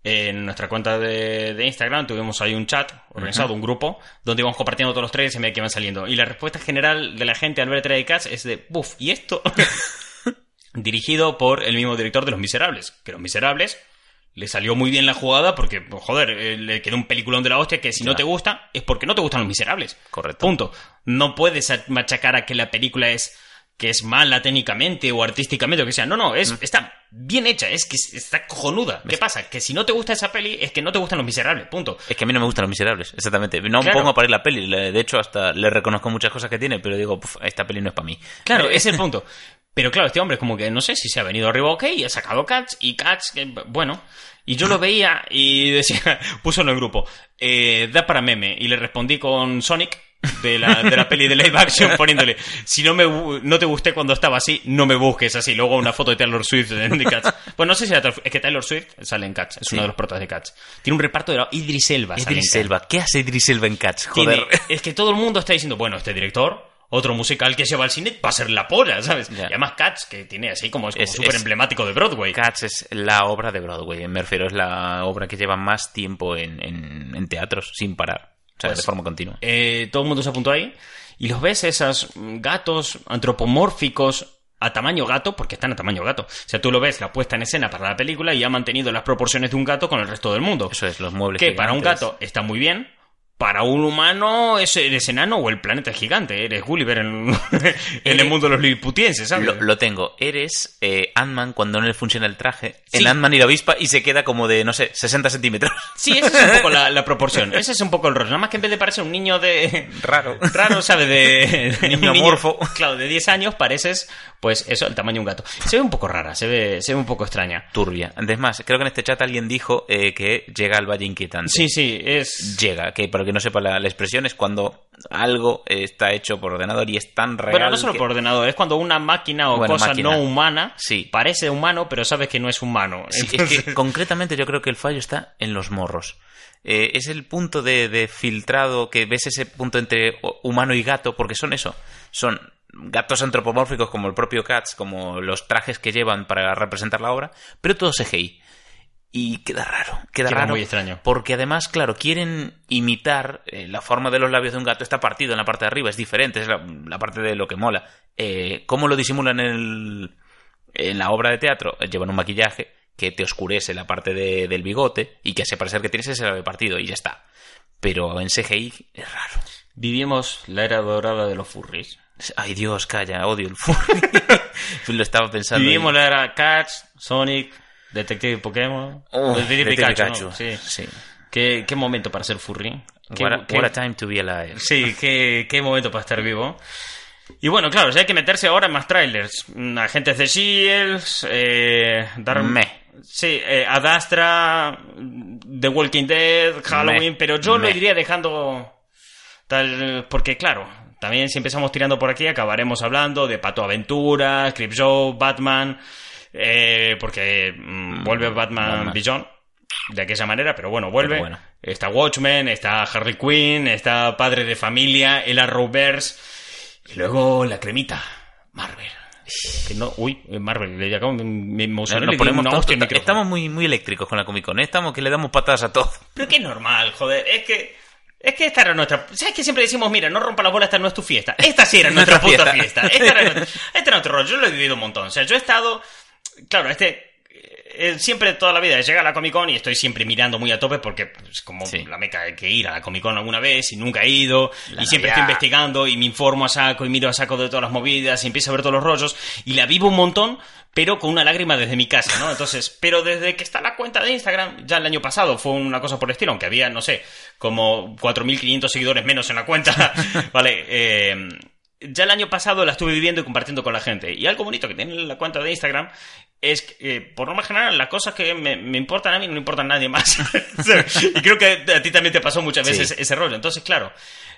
en nuestra cuenta de, de Instagram tuvimos ahí un chat organizado, un grupo, donde íbamos compartiendo todos los trailers y medida que iban saliendo. Y la respuesta general de la gente al ver el trailer de Cats es de, buf, ¿y esto? Dirigido por el mismo director de Los Miserables, que Los Miserables le salió muy bien la jugada porque, pues, joder, eh, le quedó un peliculón de la hostia que si no te gusta es porque no te gustan Los Miserables. Correcto. Punto. No puedes machacar a que la película es que es mala técnicamente o artísticamente o que sea. No, no, es, está bien hecha, es que es- está cojonuda. ¿Qué pasa? Que si no te gusta esa peli es que no te gustan los miserables, punto. Es que a mí no me gustan los miserables, exactamente. No me Claro. pongo a parir la peli. De hecho, hasta le reconozco muchas cosas que tiene, pero digo, "Puf, esta peli no es para mí. Claro, es el punto. Pero claro, este hombre como que no sé si se ha venido arriba ok y ha sacado Cats y Cats, que, bueno. Y yo lo veía y decía, puso en el grupo, eh, da para meme. Y le respondí con Sonic. de la, de la peli de live action poniéndole, si no, me, no te gusté cuando estaba así, no me busques así. Luego una foto de Taylor Swift en Cats. Pues no sé si era es que Taylor Swift sale en Cats, es Sí. uno de los protas de Cats. Tiene un reparto de la- Idris Elba. Idris. Elba. ¿Qué hace Idris Elba en Cats? Tiene- Joder. es que todo el mundo está diciendo, bueno, este director, otro musical que se va al cine, va a ser la polla, ¿sabes? Y además Cats, que tiene así como es súper emblemático de Broadway. Cats es la obra de Broadway. Me refiero, es la obra que lleva más tiempo en, en- en teatros, sin parar. O sea, Pues, de forma continua. Eh, todo el mundo se apuntó ahí y los ves esos gatos antropomórficos a tamaño gato, porque están a tamaño gato. O sea, tú lo ves, la puesta en escena para la película y ha mantenido las proporciones de un gato con el resto del mundo. Eso es, los muebles. que para un gato está muy bien. Para un humano es- eres enano o el planeta es gigante. Eres Gulliver en, en el mundo de los liliputienses, ¿sabes? Lo, lo tengo. Eres eh, Ant-Man cuando no le funciona el traje. Sí. En Ant-Man y la avispa y se queda como de, no sé, 60 centímetros. Sí, esa es un poco la, la proporción. Ese es un poco el rollo. Nada más que en vez de parecer un niño de... Raro. Raro, ¿sabes? De, de Niño amorfo. Claro, de 10 años pareces, pues eso, el tamaño de un gato. Se ve un poco rara, se ve, se ve un poco extraña. Turbia. Además, creo que en este chat alguien dijo eh, que llega al Valle Inquietante. Sí, sí, es... Llega, que para que no sepa la, la expresión es cuando algo está hecho por ordenador y es tan real. Bueno, no solo que- por ordenador, es cuando una máquina o Bueno, cosa máquina. no humana Sí. parece humano, pero sabes que no es humano. Sí, Entonces- es que concretamente yo creo que el fallo está en los morros. Eh, es el punto de, de filtrado que ves ese punto entre humano y gato, porque son eso. Son gatos antropomórficos como el propio Cats, como los trajes que llevan para representar la obra, pero todo CGI. Y queda raro, queda, Queda raro. muy extraño. Porque además, claro, quieren imitar eh, la forma de los labios de un gato. Está partido en la parte de arriba, es diferente, es la, la parte de lo que mola. Eh, ¿Cómo lo disimulan en, el- en la obra de teatro? Eh, Llevan un maquillaje que te oscurece la parte de- del bigote y que hace parecer que tienes ese labio partido y ya está. Pero en CGI es raro. Vivimos la era dorada de los furries. Ay Dios, calla, odio el furry. lo estaba pensando. y- Vivimos la era Cats, Sonic, Detective Pokémon, Oh, Detective Detective Pikachu, ¿no? Pikachu, Sí. sí. ¿Qué, qué momento para ser furry. Qué, What a, qué- what a time to be alive. Sí, qué, qué momento para estar vivo. Y bueno, claro, ya hay que meterse ahora en más trailers. Mm, Agentes de S.H.I.E.L.D., eh, Dar- Meh. Sí, eh, Adastra, The Walking Dead, Halloween, Meh. pero yo lo iría dejando tal... Porque claro, también si empezamos tirando por aquí acabaremos hablando de Pato Aventura, Show, Batman, eh, porque mm, vuelve Batman, Batman. Beyond de aquella manera, pero bueno, vuelve. Pero bueno. Está Watchmen, está Harley Quinn, está Padre de Familia, el Arrowverse, y luego la cremita, Marvel. Que no, uy, Marvel, le acabo, me, emocioné, ponemos una hostia micrófono. estamos muy, muy eléctricos con la Comic Con. ¿eh? Estamos que le damos patadas a todo. Pero que es normal, joder, es que... Es que esta era nuestra... ¿Sabes que siempre decimos, mira, no rompa las bolas, esta no es tu fiesta? Esta sí era nuestra, puta fiesta. fiesta. Esta era, este era nuestro rollo. Yo lo he vivido un montón. O sea, yo he estado... Claro, este... eh, siempre toda la vida llega a la Comic Con y estoy siempre mirando muy a tope porque es como Sí. la meca hay que ir a la Comic Con alguna vez y nunca he ido La y siempre Navidad. estoy investigando y me informo a saco y miro a saco de todas las movidas y empiezo a ver todos los rollos y la vivo un montón pero con una lágrima desde mi casa, ¿no? Entonces, pero desde que está la cuenta de Instagram, ya el año pasado fue una cosa por el estilo, aunque había, no sé, como 4.500 seguidores menos en la cuenta, ¿vale? Eh, ya el año pasado la estuve viviendo y compartiendo con la gente. Y algo bonito que tiene la cuenta de Instagram es que, eh, por norma general, las cosas que me, me importan a mí no importan a nadie más. y creo que a ti también te pasó muchas veces Sí. ese rollo. Entonces, claro,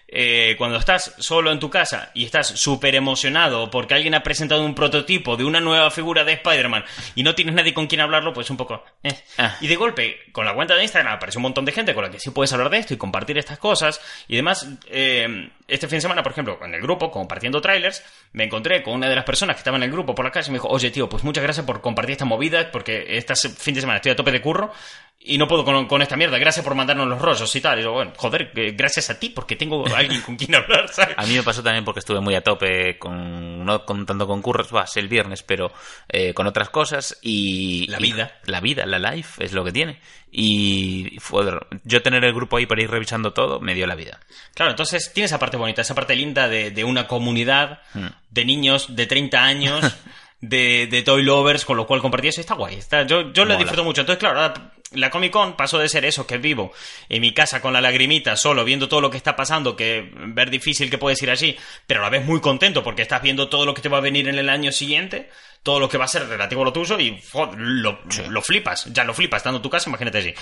eh, cuando estás solo en tu casa y estás súper emocionado porque alguien ha presentado un prototipo de una nueva figura de Spider-Man y no tienes nadie con quien hablarlo, pues un poco... eh. Ah. Y de golpe, con la cuenta de Instagram aparece un montón de gente con la que sí puedes hablar de esto y compartir estas cosas. Y además, eh, este fin de semana, por ejemplo, en el grupo, compartiendo trailers, me encontré con una de las personas que estaba en el grupo por la calle y me dijo, oye tío, pues muchas gracias por compartir esta movida porque este fin de semana estoy a tope de curro y no puedo con, con esta mierda. Gracias por mandarnos los rollos y tal. Y yo, bueno, joder, gracias a ti porque tengo a alguien con quien hablar, ¿sabes? A mí me pasó también porque estuve muy a tope con, no contando con curros, va, el viernes, pero eh, con otras cosas y... La y vida. la vida, la life, es lo que tiene. Y fue, yo tener el grupo ahí para ir revisando todo, me dio la vida. Claro, entonces tiene esa parte bonita, esa parte linda de, de una comunidad Mm. de niños de 30 años, de, de toy lovers, con lo cual compartí eso. Está guay. Está, yo yo lo disfruto mucho. Entonces, claro, ahora la Comic Con pasó de ser eso, que vivo en mi casa con la lagrimita, solo viendo todo lo que está pasando, que ver difícil que puedes ir allí, pero a la vez muy contento porque estás viendo todo lo que te va a venir en el año siguiente, todo lo que va a ser relativo a lo tuyo y joder, lo, lo flipas. Ya lo flipas estando en tu casa, imagínate allí.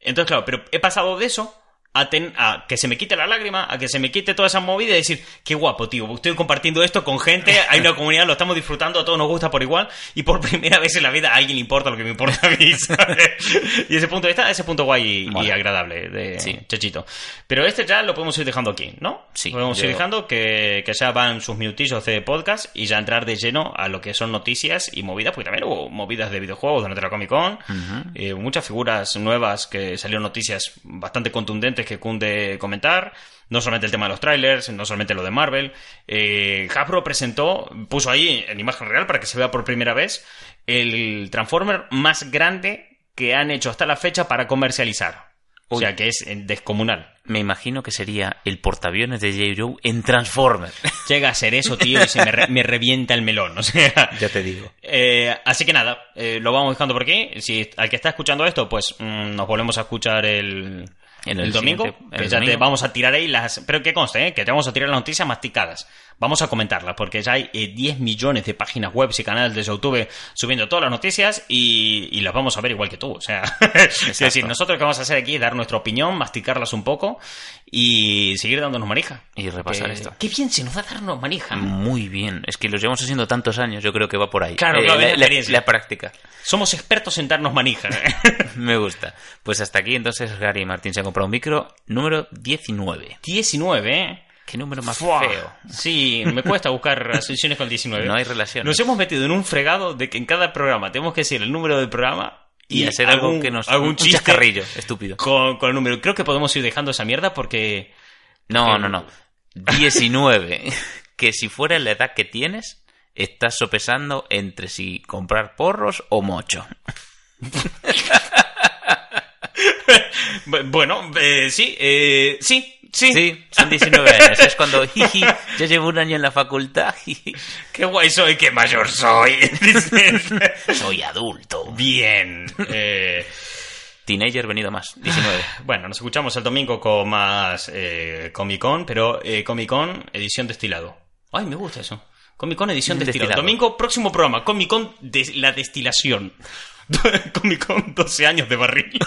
Entonces, claro, pero he pasado de eso a, ten- a que se me quite la lágrima, a que se me quite toda esa movida y decir, qué guapo, tío, estoy compartiendo esto con gente, hay una comunidad, lo estamos disfrutando, a todos nos gusta por igual, y por primera vez en la vida a alguien le importa lo que me importa a mí, ¿sabes? Y ese punto está, ese punto guay y, agradable de Sí. Chechito. Pero este ya lo podemos ir dejando aquí, ¿no? Sí, Lo podemos yo- ir dejando que, que ya van sus minutillos de podcast y ya entrar de lleno a lo que son noticias y movidas, porque también hubo movidas de videojuegos durante la Comic Con, eh, muchas figuras nuevas que salieron noticias bastante contundentes que cunde comentar. No solamente el tema de los trailers, no solamente lo de Marvel. Eh, Hasbro presentó, puso ahí en imagen real para que se vea por primera vez, el Transformer más grande que han hecho hasta la fecha para comercializar. O sea que es eh, descomunal. Me imagino que sería el portaaviones de J. En Transformer. Llega a ser eso, tío, y se me, re- me revienta el melón. O sea, ya te digo. Eh, así que nada, eh, lo vamos dejando por aquí. Si al que está escuchando esto, pues mm, nos volvemos a escuchar el, En el el domingo. el ya te domingo. vamos a tirar ahí las. Pero que conste, ¿eh? que te vamos a tirar las noticias masticadas. Vamos a comentarlas, porque ya hay eh, 10 millones de páginas web y canales de YouTube subiendo todas las noticias y, y las vamos a ver igual que tú. O sea, es decir, nosotros lo que vamos a hacer aquí es dar nuestra opinión, masticarlas un poco y seguir dándonos manija. Y repasar Que- esto. Qué bien se nos da darnos manija. Muy bien. Es que los llevamos haciendo tantos años, yo creo que va por ahí. Claro, Eh, claro, la, la la- experiencia. la práctica. Somos expertos en darnos manija. Me gusta. Pues hasta aquí entonces Gary Martín se ha comprado un micro número 19. 19, ¿eh? Qué número más Fua. feo. Sí, me cuesta buscar ascensiones con el 19. No hay relaciones. Nos hemos metido en un fregado de que en cada programa tenemos que decir el número del programa Y, hacer algo que nos... algún un chiste chascarrillo, estúpido. con, con el número. Creo que podemos ir dejando esa mierda porque No, no, no. 19. que si fuera la edad que tienes, estás sopesando entre si comprar porros o mocho. Bu- bueno, eh, sí, eh, sí, sí, Sí, son 19 años. Es cuando, jiji, ya llevo un año en la facultad. jiji. Qué guay soy, qué mayor soy. Soy adulto. Bien. Eh, Teenager venido más. 19. bueno, nos escuchamos el domingo con más eh, Comic Con, pero eh, Comic Con edición destilado. Ay, me gusta eso. Comic Con edición destilado. Destilado. Domingo, próximo programa. Comic Con de la destilación. Comic Con 12 años de barril.